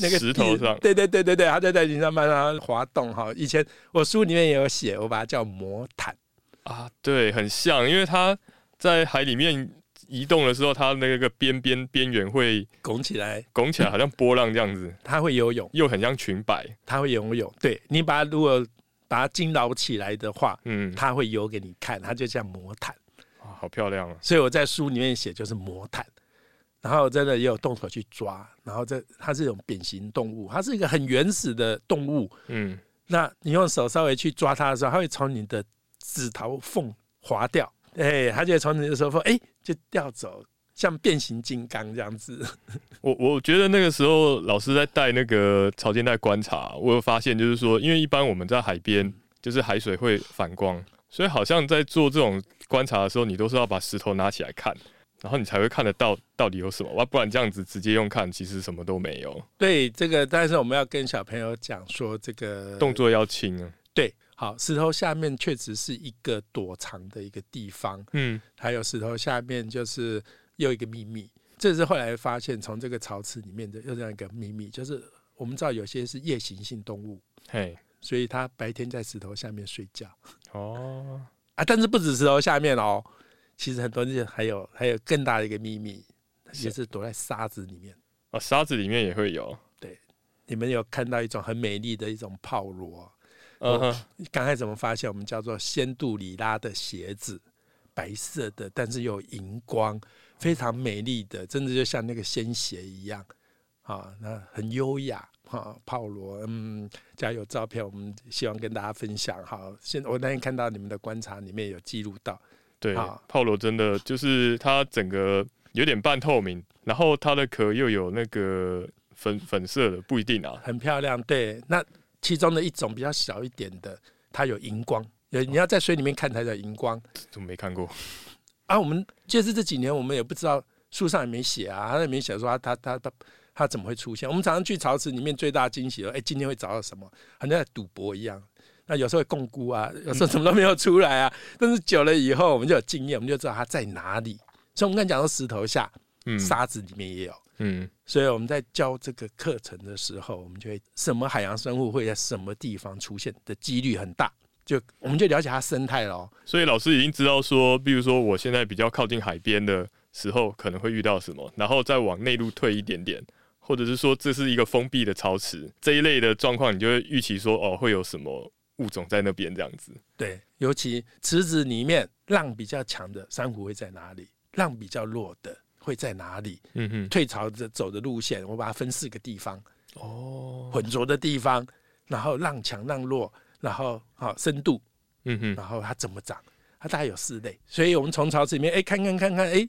那个石头上对对对对对，它就在你上慢慢滑动哈。以前我书里面也有写，我把它叫魔毯。啊，对，很像，因为它在海里面移动的时候，它那个边边边缘会拱起来，拱起来，好像波浪这样子，*laughs* 它会游泳，又很像裙摆。它会游泳。对你把它如果把它惊扰起来的话，嗯，它会游给你看，它就像魔毯。啊好漂亮啊！所以我在书里面写就是魔毯，然后真的也有动手去抓，然后这它是一种扁形动物，它是一个很原始的动物。嗯，那你用手稍微去抓它的时候，它会从你的指头缝滑掉，哎，它就会从你的手缝哎就掉走，像变形金刚这样子。*laughs* 我我觉得那个时候老师在带那个潮间带观察，我有发现就是说，因为一般我们在海边，就是海水会反光，所以好像在做这种观察的时候，你都是要把石头拿起来看，然后你才会看得到到底有什么，哇，不然这样子直接用看，其实什么都没有，对这个，但是我们要跟小朋友讲说，这个动作要轻啊。对，好，石头下面确实是一个躲藏的一个地方，嗯还有石头下面就是又一个秘密。这是后来发现，从这个陶瓷里面的又这样一个秘密，就是我们知道有些是夜行性动物，嘿，所以它白天在石头下面睡觉哦，啊。但是不止石头下面哦，其实很多那还有还有更大的一个秘密，也是躲在沙子里面。哦，沙子里面也会有，对你们有看到一种很美丽的一种炮螺？嗯哼，刚才怎么发现？我们叫做仙杜里拉的鞋子，白色的，但是有荧光，非常美丽的，真的就像那个仙鞋一样啊，那很优雅啊。炮罗，嗯，家有照片，我们希望跟大家分享。好，现我那天看到你们的观察里面有记录到，对啊，炮螺真的就是它整个有点半透明，然后它的壳又有那个粉粉色的，不一定啊。很漂亮。对，那其中的一种比较小一点的，它有荧光，有你要在水里面看才叫荧光。怎么没看过？啊，我们就是这几年我们也不知道书上也没写啊，他也没写说他他他他他怎么会出现。我们常常去潮池里面最大惊喜了，哎，今天会找到什么？好像在赌博一样。那有时候会共估啊，有时候什么都没有出来啊。但是久了以后，我们就有经验，我们就知道它在哪里。所以我们刚才讲到石头下，嗯沙子里面也有。嗯，所以我们在教这个课程的时候，我们就会什么海洋生物会在什么地方出现的几率很大，就我们就了解它生态了哦。所以老师已经知道说，比如说我现在比较靠近海边的时候，可能会遇到什么，然后再往内陆退一点点，或者是说这是一个封闭的潮池这一类的状况，你就会预期说哦会有什么物种在那边这样子。对，尤其池子里面浪比较强的珊瑚会在哪里，浪比较弱的会在哪里？嗯哼，退潮的走的路线，我把它分四个地方：哦，浑浊的地方，然后浪强浪弱，然后好、深度，嗯哼，然后它怎么长，它大概有四类。所以我们从潮池里面，哎，看看看看，哎。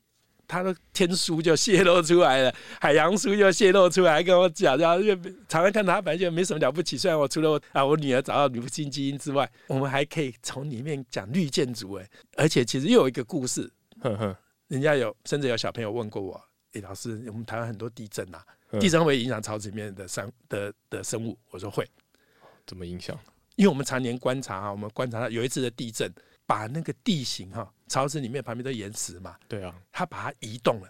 它的天书就泄露出来了，海洋书就泄露出来，跟我讲，然后就常常看他，反正就没什么了不起。虽然我除了我啊我女儿找到女性基因之外，我们还可以从里面讲绿建筑，哎，而且其实又有一个故事，*laughs* 呵呵，人家有甚至有小朋友问过我，诶，老师，我们台湾很多地震啊，嗯地震会影响潮池里面的生的的生物？我说会，怎么影响？因为我们常年观察啊，我们观察到有一次的地震，把那个地形哈，潮池里面旁边都岩石嘛，对啊，它把它移动了。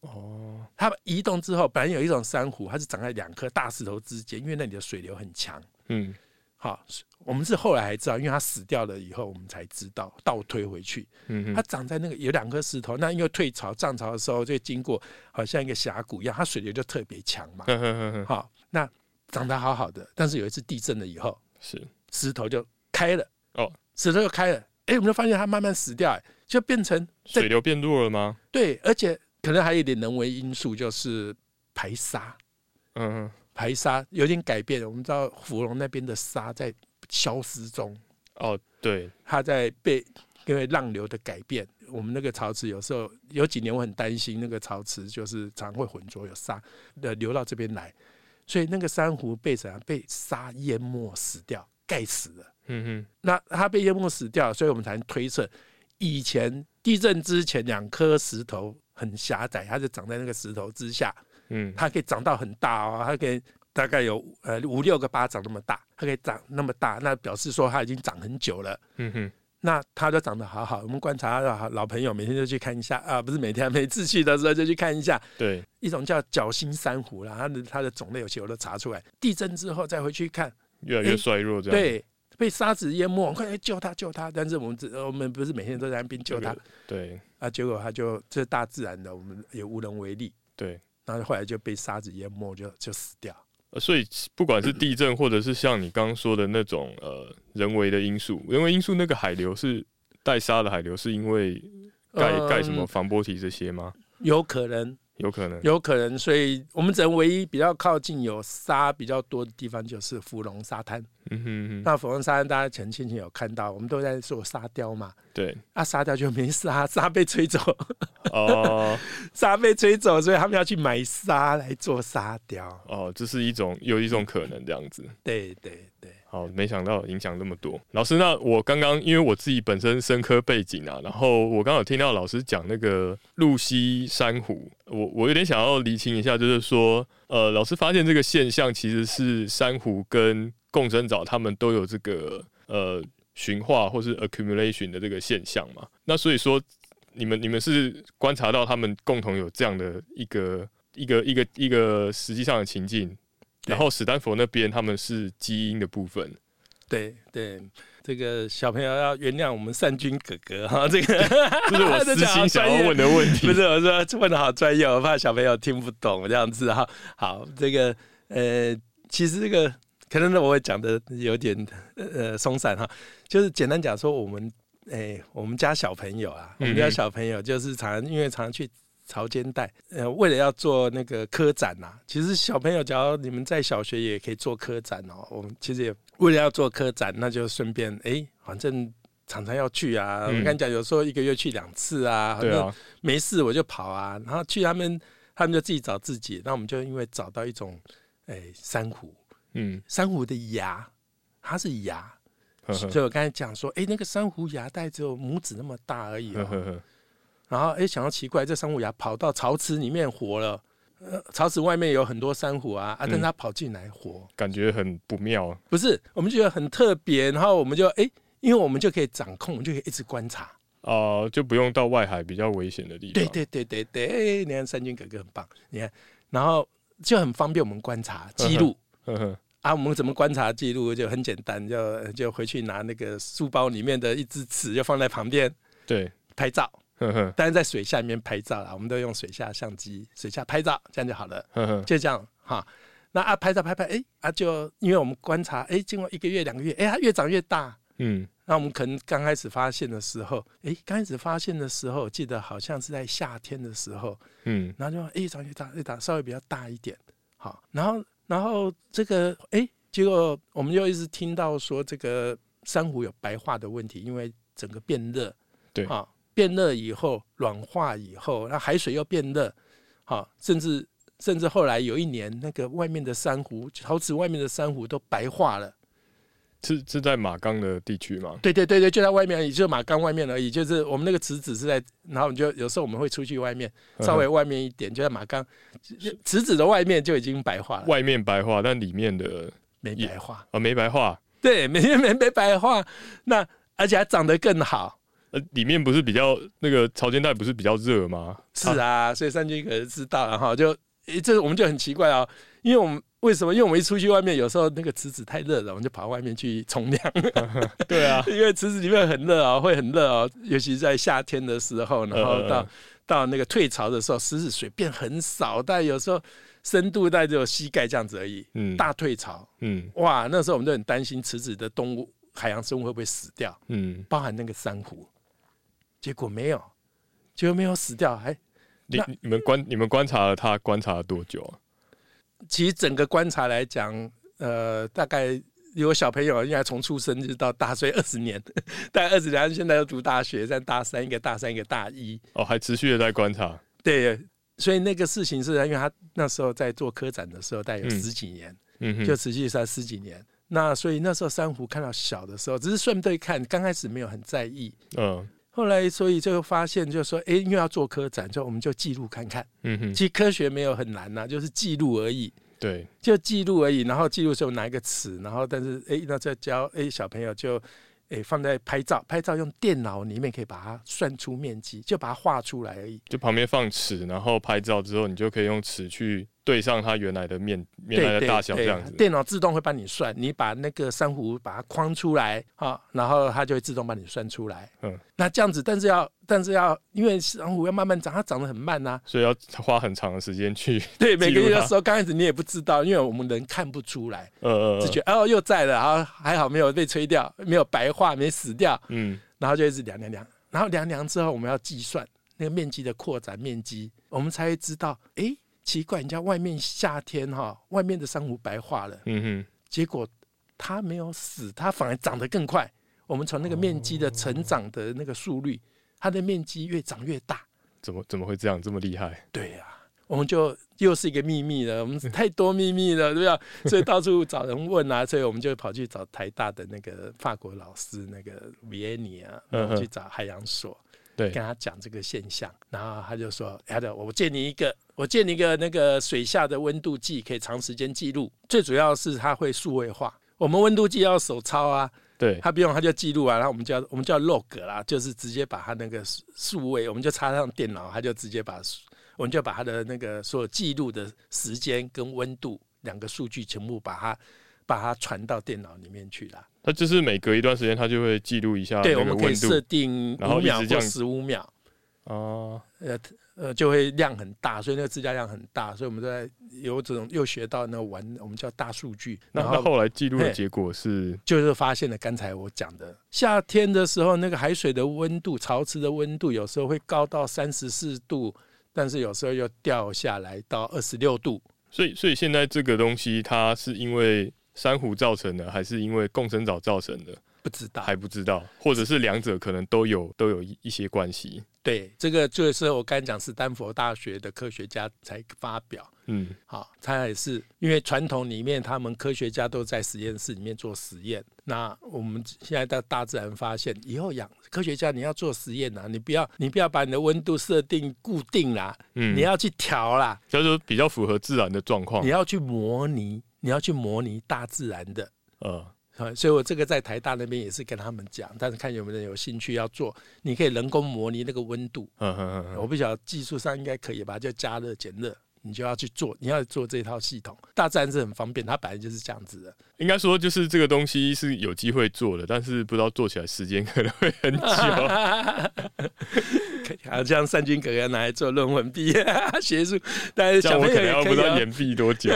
哦，它移动之后，本来有一种珊瑚，它是长在两颗大石头之间，因为那里的水流很强。嗯，好，我们是后来才知道，因为它死掉了以后，我们才知道倒推回去，嗯哼，它长在那个有两颗石头，那因为退潮涨潮的时候，就经过好像一个峡谷一样，它水流就特别强嘛。呵呵呵呵，好，那长得好好的，但是有一次地震了以后，是，石头就开了，哦，石头就开了，哎、我们就发现它慢慢死掉、哎，就变成水流变弱了吗？对，而且可能还有一点人为因素，就是排沙，嗯，排沙有点改变。我们知道芙蓉那边的沙在消失中，哦，对，它在被因为浪流的改变，我们那个潮池有时候有几年我很担心，那个潮池就是常会浑浊有沙的流到这边来，所以那个珊瑚被怎样被沙淹没死掉，盖死了。嗯哼，那它被淹没死掉，所以我们才能推测，以前地震之前两颗石头很狭窄，它就长在那个石头之下，嗯，它可以长到很大哦，它可以大概有呃五六个巴掌那么大，它可以长那么大，那表示说它已经长很久了。嗯哼，那它就长得好好，我们观察老老朋友每天就去看一下啊，不是每天，每次去的时候就去看一下，*laughs* 对，一种叫角心珊瑚啦，它的它的种类有些我都查出来，地震之后再回去看，越来越衰弱这样。，对，被沙子淹没，快来救他救他！但是我们只我们不是每天都在那边救他对啊，结果他就这大自然的，我们也无能为力。对，然后后来就被沙子淹没，就就死掉。呃所以不管是地震，或者是像你刚刚说的那种呃人为的因素，人为因素那个海流是带沙的海流，是因为盖嗯盖什么防波堤这些吗？有可能，有可能，有可能，所以我们只能唯一比较靠近有沙比较多的地方就是芙蓉沙滩。嗯哼哼，那芙蓉沙滩大家前亲戚有看到，我们都在做沙雕嘛，对，啊，沙雕就没沙，沙被吹走，哦 *laughs* 沙被吹走，所以他们要去买沙来做沙雕。哦，这是一种有一种可能这样子。对对对，好，没想到影响那么多。老师，那我刚刚因为我自己本身生科背景啊，然后我刚好听到老师讲那个露西珊瑚，我我有点想要厘清一下，就是说，呃，老师发现这个现象其实是珊瑚跟共生藻它们都有这个呃驯化或是 accumulation 的这个现象嘛。那所以说，你们你们是观察到他们共同有这样的一个一个一个一个实际上的情境，然后史丹佛那边他们是基因的部分。对对，这个小朋友要原谅我们善君哥哥哈，这个 *laughs* 这是我私心想要问的问题。*laughs* 不是我说问的好专业，我怕小朋友听不懂这样子哈。好，这个呃，其实这个可能呢，我会讲的有点呃松散哈，就是简单讲说，我们哎、我们家小朋友啊，我们家小朋友就是常因为常去。潮间带，呃，为了要做那个科展呐、其实小朋友，假如你们在小学也可以做科展哦。我们其实也为了要做科展，那就顺便哎、反正常常要去啊。嗯我跟你讲，有时候一个月去两次啊。反正，没事我就跑啊，然后去他们，他们就自己找自己。那我们就因为找到一种，哎、珊瑚，嗯，珊瑚的牙，它是牙，呵呵所以我刚才讲说，哎、那个珊瑚牙带只有拇指那么大而已、哦。然后哎、想到奇怪，这珊瑚牙跑到潮池里面活了。呃，潮池外面有很多珊瑚啊，啊，但它跑进来活，感觉很不妙。啊不是，我们觉得很特别，然后我们就哎、因为我们就可以掌控，我们就可以一直观察。哦、就不用到外海比较危险的地方。对对对对对，哎你看三军哥哥很棒，你看，然后就很方便我们观察记录呵呵，啊。我们怎么观察记录就很简单，就就回去拿那个书包里面的一支尺，就放在旁边对，拍照。呵呵。但是在水下面拍照啦，我们都用水下相机，水下拍照，这样就好了，就这样哈。那啊拍照拍拍，哎啊就因为我们观察，哎经过一个月两个月，哎它越长越大。嗯，那我们可能刚开始发现的时候，哎刚开始发现的时候，记得好像是在夏天的时候，嗯，然后就哎越长越大，越大稍微比较大一点，好，然后然后这个哎，结果我们又一直听到说这个珊瑚有白化的问题，因为整个变热，对。啊，变热以后软化以后，那海水又变热，好，甚至甚至后来有一年，那个外面的珊瑚陶瓷外面的珊瑚都白化了。是是在马冈的地区吗？对对对对，就在外面而已，就马钢外面而已。就是我们那个池子是在，然后你就有时候我们会出去外面，稍微外面一点，就在马钢池子的外面就已经白化了，外面白化，但里面的没白化。啊没白化，对，没没没白化，那而且还长得更好。呃，里面不是比较那个潮间带不是比较热吗？是啊，所以三军可能知道了哈，就诶这我们就很奇怪啊，因为我们为什么？因为我们一出去外面，有时候那个池子太热了，我们就跑到外面去冲凉。*laughs* 对啊，*laughs* 因为池子里面很热啊，会很热哦，*laughs* 尤其是在夏天的时候，然后到、到那个退潮的时候，池子水变很少，但有时候深度大概只有膝盖这样子而已。嗯，大退潮，嗯哇，那时候我们就很担心池子的动物、海洋生物会不会死掉，嗯，包含那个珊瑚。结果没有，结果没有死掉，还你那你们观你们观察了他观察了多久啊？其实整个观察来讲，呃，大概有小朋友应该从出生就到大岁二十年，*laughs* 大概二十年，现在又读大学，在大三，一个大三，一个大一，哦，还持续的在观察，对，所以那个事情是因为他那时候在做科展的时候，大概有嗯十几年，嗯哼，就持续在十几年。那所以那时候珊瑚看到小的时候，只是顺便看，刚开始没有很在意。嗯后来，所以就发现，就说，哎，因为要做科展，就我们就记录看看。嗯哼，其实科学没有很难呐、就是记录而已，对，就记录而已。然后记录的时候拿一个尺，然后但是，哎，那再教，哎，小朋友就，哎，放在拍照，拍照用电脑里面可以把它算出面积，就把它画出来而已。就旁边放尺，然后拍照之后，你就可以用尺去对上它原来的面原来的大小这样子。电脑自动会帮你算，你把那个珊瑚把它框出来啊，然后它就会自动帮你算出来。嗯，那这样子，但是要但是要，因为珊瑚要慢慢长，它长得很慢呐，所以要花很长的时间去。*laughs* 对，每个月的时候刚开始你也不知道，因为我们人看不出来，呃，只觉得哦又在了，然后还好没有被吹掉，没有白化，没死掉。嗯，然后就一直量量量，然后量量之后我们要计算那个面积的扩展面积，我们才会知道，哎。奇怪，人家外面夏天哈，外面的珊瑚白化了，嗯哼，结果它没有死，它反而长得更快。我们从那个面积的成长的那个速率，它的面积越长越大。怎么怎么会这样这么厉害？对呀，我们就又是一个秘密了。我们太多秘密了，*laughs* 对吧？所以到处找人问啊，所以我们就跑去找台大的那个法国老师，那个维埃尼啊，去找海洋所。跟他讲这个现象，然后他就说：“哎的，我借你一个，我借你一个那个水下的温度计，可以长时间记录。最主要是它会数位化。我们温度计要手抄啊，对，他不用，他就记录啊。然后我们叫我们叫 log 啦，就是直接把它那个数位，我们就插上电脑，他就直接把，我们就把它的那个所有记录的时间跟温度两个数据全部把它把它传到电脑里面去了。”它就是每隔一段时间，它就会记录一下对，我们可以设定五秒或十五秒。哦，呃呃，就会量很大，所以那个资料量很大，所以我们在有这种又学到那玩，我们叫大数据。那那后来记录的结果是，就是发现了刚才我讲的，夏天的时候那个海水的温度，潮池的温度有时候会高到三十四度，但是有时候又掉下来到二十六度。所以，所以现在这个东西，它是因为。珊瑚造成的，还是因为共生藻造成的？不知道，还不知道，或者是两者可能都有，都有一些关系。对，这个就是我刚才讲，斯坦福大学的科学家才发表。嗯，好，他也是因为传统里面，他们科学家都在实验室里面做实验。那我们现在到大自然发现，以后养科学家你要做实验呐，你不要你不要把你的温度设定固定啦，嗯，你要去调啦，就是比较符合自然的状况，你要去模拟。你要去模拟大自然的，呃，所以我这个在台大那边也是跟他们讲，但是看有没有人有兴趣要做，你可以人工模拟那个温度，嗯嗯嗯，我不晓得技术上应该可以吧，就加热减热。你就要去做，你要做这套系统，大自然是很方便，它本来就是这样子的。应该说，就是这个东西是有机会做的，但是不知道做起来时间 *laughs* 可能会很久。*laughs* 好像三军哥哥拿来做论文毕业学术，但是小朋友可能要不知道延毕多久。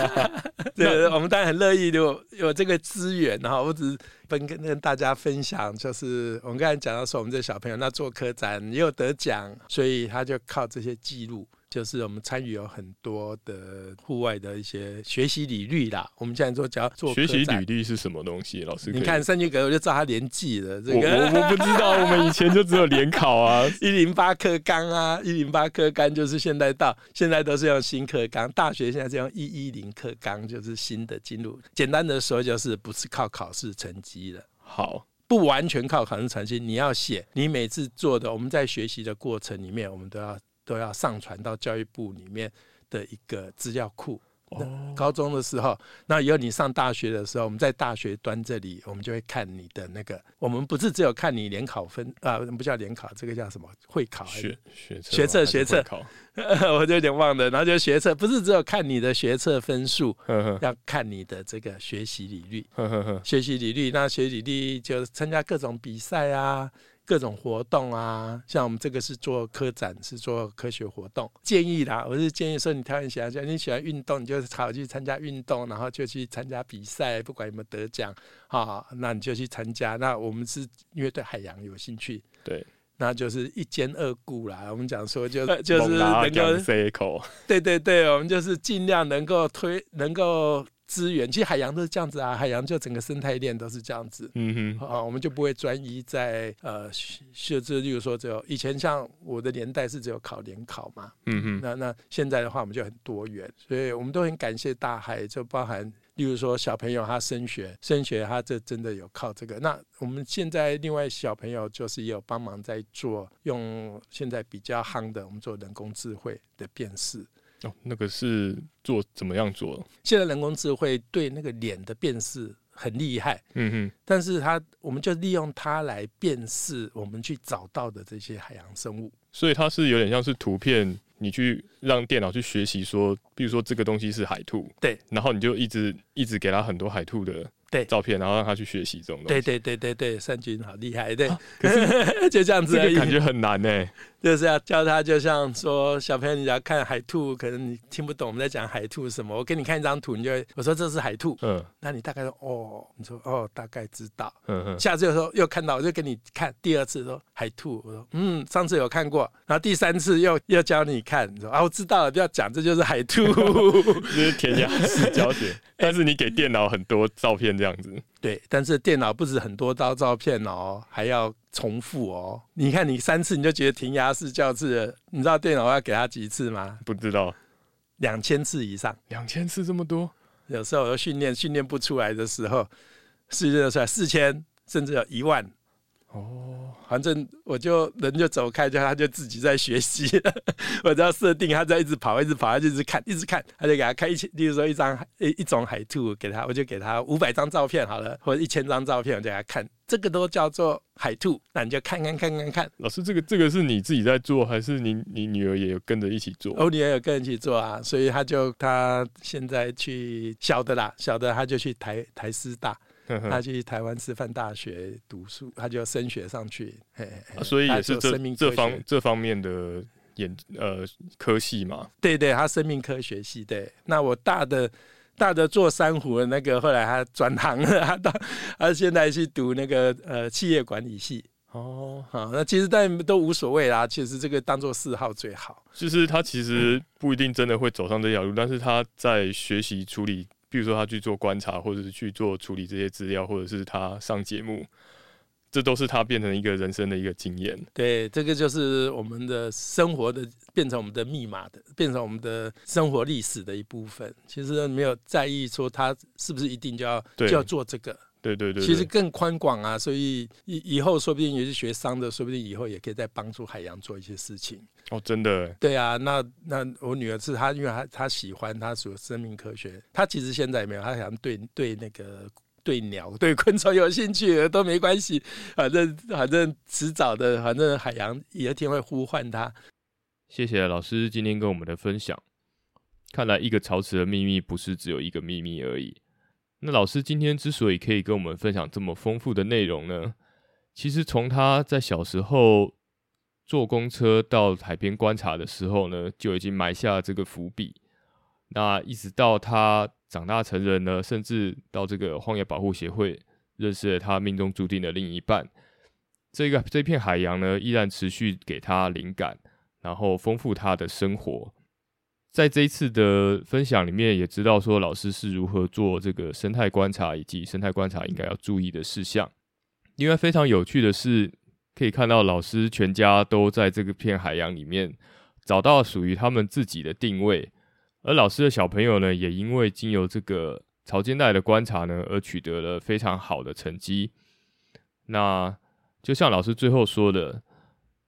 *laughs* 对，我们当然很乐意有有这个资源然后。我只是分跟跟大家分享，就是我们刚才讲到说，我们这小朋友那做科展也有得奖，所以他就靠这些记录。就是我们参与有很多的户外的一些学习履历啦。我们现在做只要做学习履历是什么东西？老师，你看三军哥我就知道他年纪了。这个我我不知道，我们以前就只有联考啊，*laughs* 一零八课纲啊，一零八课纲就是现在到现在都是用新课纲。大学现在是用一一零课纲，就是新的进入。简单的说，就是不是靠考试成绩的。好，不完全靠考试成绩，你要写你每次做的。我们在学习的过程里面，我们都要。都要上传到教育部里面的一个资料库。哦高中的时候，那以后你上大学的时候，我们在大学端这里，我们就会看你的那个。我们不是只有看你联考分啊，不叫联考，这个叫什么？会考？学学学测学测考，我就有点忘了。然后就学测，不是只有看你的学测分数，要看你的这个学习履历。学习履历，那学习履历就参加各种比赛啊。各种活动啊，像我们这个是做科展，是做科学活动。建议啦，我是建议说，你挑你喜欢，你喜欢运动，你就好去参加运动，然后就去参加比赛，不管有没有得奖，哈，那你就去参加。那我们是因为对海洋有兴趣，对，那就是一兼二顾啦。我们讲说，就 *laughs* 就是能够，对对对，我们就是尽量能够推，能够。资源其实海洋都是这样子啊，海洋就整个生态链都是这样子。嗯哼，啊，我们就不会专一在呃设置，例如说只有以前像我的年代是只有考联考嘛。嗯哼，那那现在的话我们就很多元，所以我们都很感谢大海，就包含例如说小朋友他升学，升学他这真的有靠这个。那我们现在另外小朋友就是也有帮忙在做，用现在比较夯的，我们做人工智慧的辨识。哦，那个是做怎么样做？现在人工智慧对那个脸的辨识很厉害，嗯哼。但是它，我们就利用它来辨识我们去找到的这些海洋生物。所以它是有点像是图片你去让电脑去学习说，比如说这个东西是海兔，对，然后你就一直一直给他很多海兔的对。照片，然后让他去学习这种东西。对对对对对，善军好厉害，对，*laughs* 就这样子这，个感觉很难呢、*laughs* 就是要教他，就像说小朋友，你要看海兔，可能你听不懂我们在讲海兔什么。我给你看一张图，你就会我说这是海兔，嗯那你大概说哦，你说哦，大概知道。嗯嗯，下次有时候又看到，我就给你看第二次说海兔，我说嗯，上次有看过，然后第三次又又教你看，你说啊，我知道了，不要讲，这就是海兔。*laughs* *laughs* 这是填鸭式教学，但是你给电脑很多照片这样子，对，但是电脑不止很多张照片哦，还要重复哦。你看你三次你就觉得填鸭式教字了，你知道电脑要给他几次吗？不知道两千次以上。两千次这么多，有时候我训练训练不出来的时候，训练出来四千，甚至有一万。哦，反正我就人就走开，就他就自己在学习了。*laughs* 我只要设定他在一直跑，一直跑，他就一直看，一直看，他就给他看一千，例如说一张一一种海兔给他，我就给他五百张照片好了，或者一千张照片，我就给他看，这个都叫做海兔。那你就看看看看看。老师，这个这个是你自己在做，还是你你女儿也有跟着一起做？欧尼也有跟着一起做啊，所以他就他现在去小的啦，小的他就去台台师大。*laughs* 他 *laughs* 去台湾师范大学读书，他就升学上去，嘿嘿啊所以也是这这方这方面的研呃科系嘛。对对，他生命科学系对。那我大的大的做珊瑚的那个，后来他转行了，他到他现在去读那个呃企业管理系。哦，好，那其实但都无所谓啦，其实这个当做嗜好最好。就是他其实不一定真的会走上这条路，但是他在学习处理，比如说他去做观察，或者是去做处理这些资料，或者是他上节目，这都是他变成一个人生的一个经验。对，这个就是我们的生活的变成我们的密码的，变成我们的生活历史的一部分。其实没有在意说他是不是一定就要就要做这个。对对对其实更宽广啊，所以以以后说不定也是学商的，说不定以后也可以再帮助海洋做一些事情。哦，真的耶，对啊，那那我女儿是她，因为她她喜欢她所生命科学，她其实现在也没有，她想对对那个对鸟、对昆虫有兴趣都没关系，反正反正迟早的，反正海洋有一天会呼唤她。谢谢老师今天跟我们的分享。看来一个潮池的秘密不是只有一个秘密而已。那老师今天之所以可以跟我们分享这么丰富的内容呢，其实从他在小时候坐公车到海边观察的时候呢，就已经埋下这个伏笔。那一直到他长大成人呢，甚至到这个荒野保护协会认识了他命中注定的另一半，这个这片海洋呢，依然持续给他灵感。然后丰富他的生活。在这一次的分享里面，也知道说老师是如何做这个生态观察，以及生态观察应该要注意的事项。另外，非常有趣的是，可以看到老师全家都在这个片海洋里面找到属于他们自己的定位，而老师的小朋友呢，也因为经由这个潮间带的观察呢，而取得了非常好的成绩。那就像老师最后说的，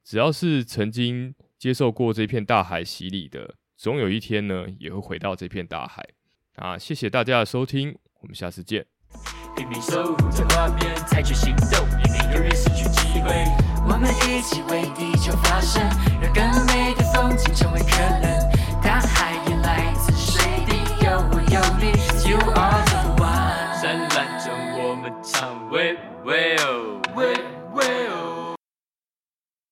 只要是曾经接受过这片大海洗礼的，总有一天呢，也会回到这片大海。啊，谢谢大家的收听，我们下次见。拼命守护着画面，采取行动，以免永远失去机会。我们一起为地球发声，让更美的风景成为可能。大海也来自水滴，有我有你，You are the one。灿烂中我们唱，喂喂哦，喂喂哦。